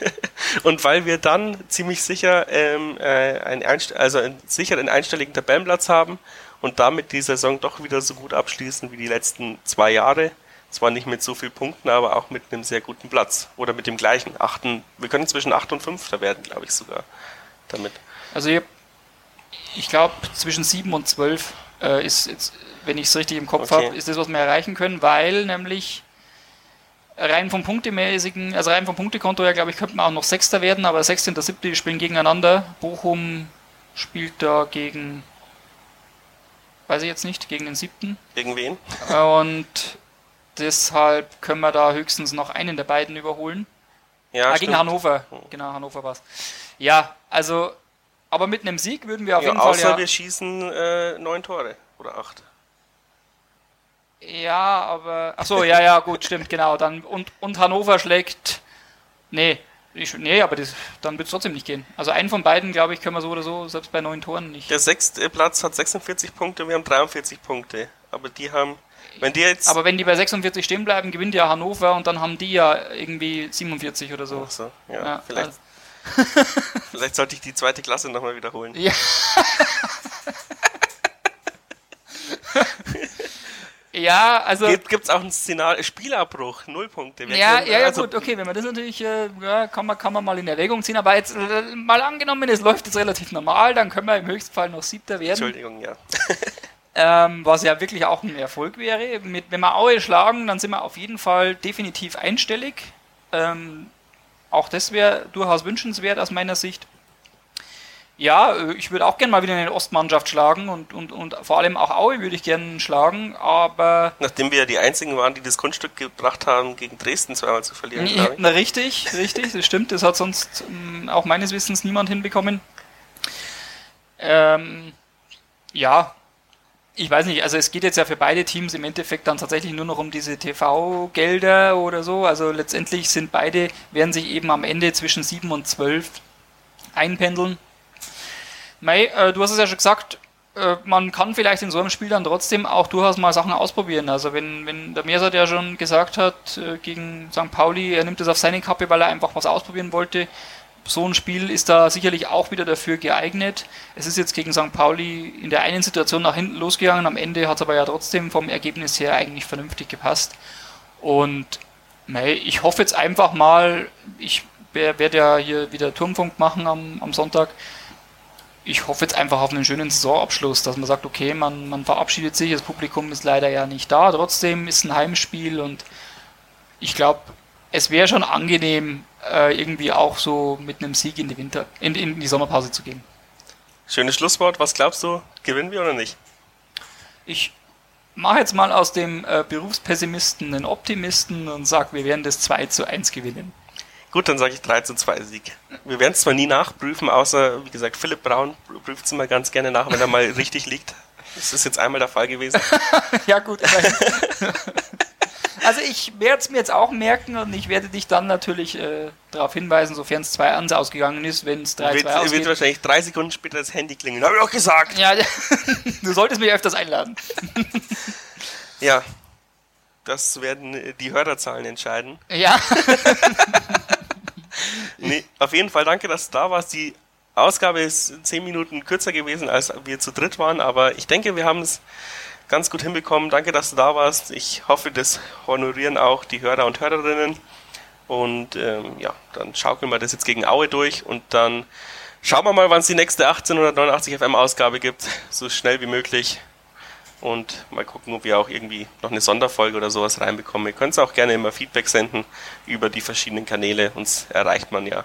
<laughs> und weil wir dann ziemlich sicher ähm, äh, einen, also einen sicheren einstelligen Tabellenplatz haben und damit die Saison doch wieder so gut abschließen wie die letzten zwei Jahre. Zwar nicht mit so vielen Punkten, aber auch mit einem sehr guten Platz. Oder mit dem gleichen. Achten, wir können zwischen 8 und 5 da werden, glaube ich sogar. Damit. Also ich, ich glaube, zwischen 7 und 12 äh, ist jetzt wenn ich es richtig im Kopf okay. habe, ist das, was wir erreichen können, weil nämlich rein vom Punktemäßigen, also rein vom Punktekonto her, glaube ich, könnte man auch noch Sechster werden, aber Sechster und der Siebte die spielen gegeneinander. Bochum spielt da gegen, weiß ich jetzt nicht, gegen den Siebten. Gegen wen? Und deshalb können wir da höchstens noch einen der beiden überholen. Ja, ah, gegen Hannover. Genau, Hannover war es. Ja, also, aber mit einem Sieg würden wir auf ja, jeden Fall. Außer ja, wir schießen äh, neun Tore oder acht. Ja, aber. Ach so, ja, ja, gut, stimmt, genau. Dann, und, und Hannover schlägt. Nee, ich, nee, aber das, dann wird es trotzdem nicht gehen. Also einen von beiden, glaube ich, können wir so oder so, selbst bei neun Toren nicht. Der sechste Platz hat 46 Punkte, wir haben 43 Punkte. Aber die haben. Wenn die jetzt. Aber wenn die bei 46 stehen bleiben, gewinnt ja Hannover und dann haben die ja irgendwie 47 oder so. Ach so, ja, ja vielleicht. Also. <laughs> <laughs> vielleicht sollte ich die zweite Klasse nochmal wiederholen. Ja. <laughs> Ja, also. Gibt es auch ein Szenario, Spielabbruch, null Punkte. Wir ja, ja, ja, also gut, okay, wenn man das natürlich, äh, ja, kann man, kann man mal in Erwägung ziehen, aber jetzt äh, mal angenommen, es läuft jetzt relativ normal, dann können wir im Höchstfall noch Siebter werden. Entschuldigung, ja. <laughs> ähm, was ja wirklich auch ein Erfolg wäre. Mit, wenn wir Aue schlagen, dann sind wir auf jeden Fall definitiv einstellig. Ähm, auch das wäre durchaus wünschenswert aus meiner Sicht. Ja, äh, ich würde auch gerne mal wieder eine Ostmannschaft schlagen und, und, und vor allem auch Aue würde ich gerne schlagen, aber. Nachdem wir ja die einzigen waren, die das Kunststück gebracht haben, gegen Dresden zweimal zu verlieren. Na, richtig, richtig, das stimmt. Das hat sonst ähm, auch meines Wissens niemand hinbekommen. Ähm, ja, ich weiß nicht, also es geht jetzt ja für beide Teams im Endeffekt dann tatsächlich nur noch um diese TV-Gelder oder so. Also letztendlich sind beide, werden sich eben am Ende zwischen 7 und 12 einpendeln. Mei, äh, du hast es ja schon gesagt, äh, man kann vielleicht in so einem Spiel dann trotzdem auch durchaus mal Sachen ausprobieren. Also wenn, wenn der Mersat ja schon gesagt hat, äh, gegen St. Pauli, er nimmt es auf seine Kappe, weil er einfach was ausprobieren wollte, so ein Spiel ist da sicherlich auch wieder dafür geeignet. Es ist jetzt gegen St. Pauli in der einen Situation nach hinten losgegangen, am Ende hat es aber ja trotzdem vom Ergebnis her eigentlich vernünftig gepasst. Und mei, ich hoffe jetzt einfach mal, ich werde ja hier wieder Turmfunk machen am, am Sonntag, ich hoffe jetzt einfach auf einen schönen Saisonabschluss, dass man sagt, okay, man, man verabschiedet sich, das Publikum ist leider ja nicht da, trotzdem ist ein Heimspiel und ich glaube, es wäre schon angenehm, äh, irgendwie auch so mit einem Sieg in die Winter, in, in die Sommerpause zu gehen. Schönes Schlusswort, was glaubst du, gewinnen wir oder nicht? Ich mache jetzt mal aus dem äh, Berufspessimisten einen Optimisten und sage, wir werden das 2 zu 1 gewinnen. Gut, dann sage ich 3 zu 2 Sieg. Wir werden es zwar nie nachprüfen, außer, wie gesagt, Philipp Braun prüft es immer ganz gerne nach, wenn er mal <laughs> richtig liegt. Das ist jetzt einmal der Fall gewesen. <laughs> ja, gut. also ich werde es mir jetzt auch merken und ich werde dich dann natürlich äh, darauf hinweisen, sofern es 2-1 ausgegangen ist, wenn es 3-2 ausgeht. wird wahrscheinlich drei Sekunden später das Handy klingeln. Habe ich auch gesagt. Ja, <laughs> du solltest mich öfters einladen. ja, das werden die Hörerzahlen entscheiden. Ja. Nee, auf jeden Fall danke, dass du da warst. Die Ausgabe ist zehn Minuten kürzer gewesen, als wir zu dritt waren, aber ich denke, wir haben es ganz gut hinbekommen. Danke, dass du da warst. Ich hoffe, das honorieren auch die Hörer und Hörerinnen. Und ähm, ja, dann schaukeln wir das jetzt gegen Aue durch und dann Schauen wir mal, wann es die nächste 1889 FM Ausgabe gibt. So schnell wie möglich und mal gucken, ob wir auch irgendwie noch eine Sonderfolge oder sowas reinbekommen. Ihr könnt auch gerne immer Feedback senden über die verschiedenen Kanäle, uns erreicht man ja.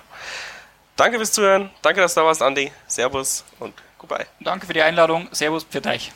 Danke fürs Zuhören, danke, dass du da warst, Andi. Servus und goodbye. Danke für die Einladung, Servus, für dich.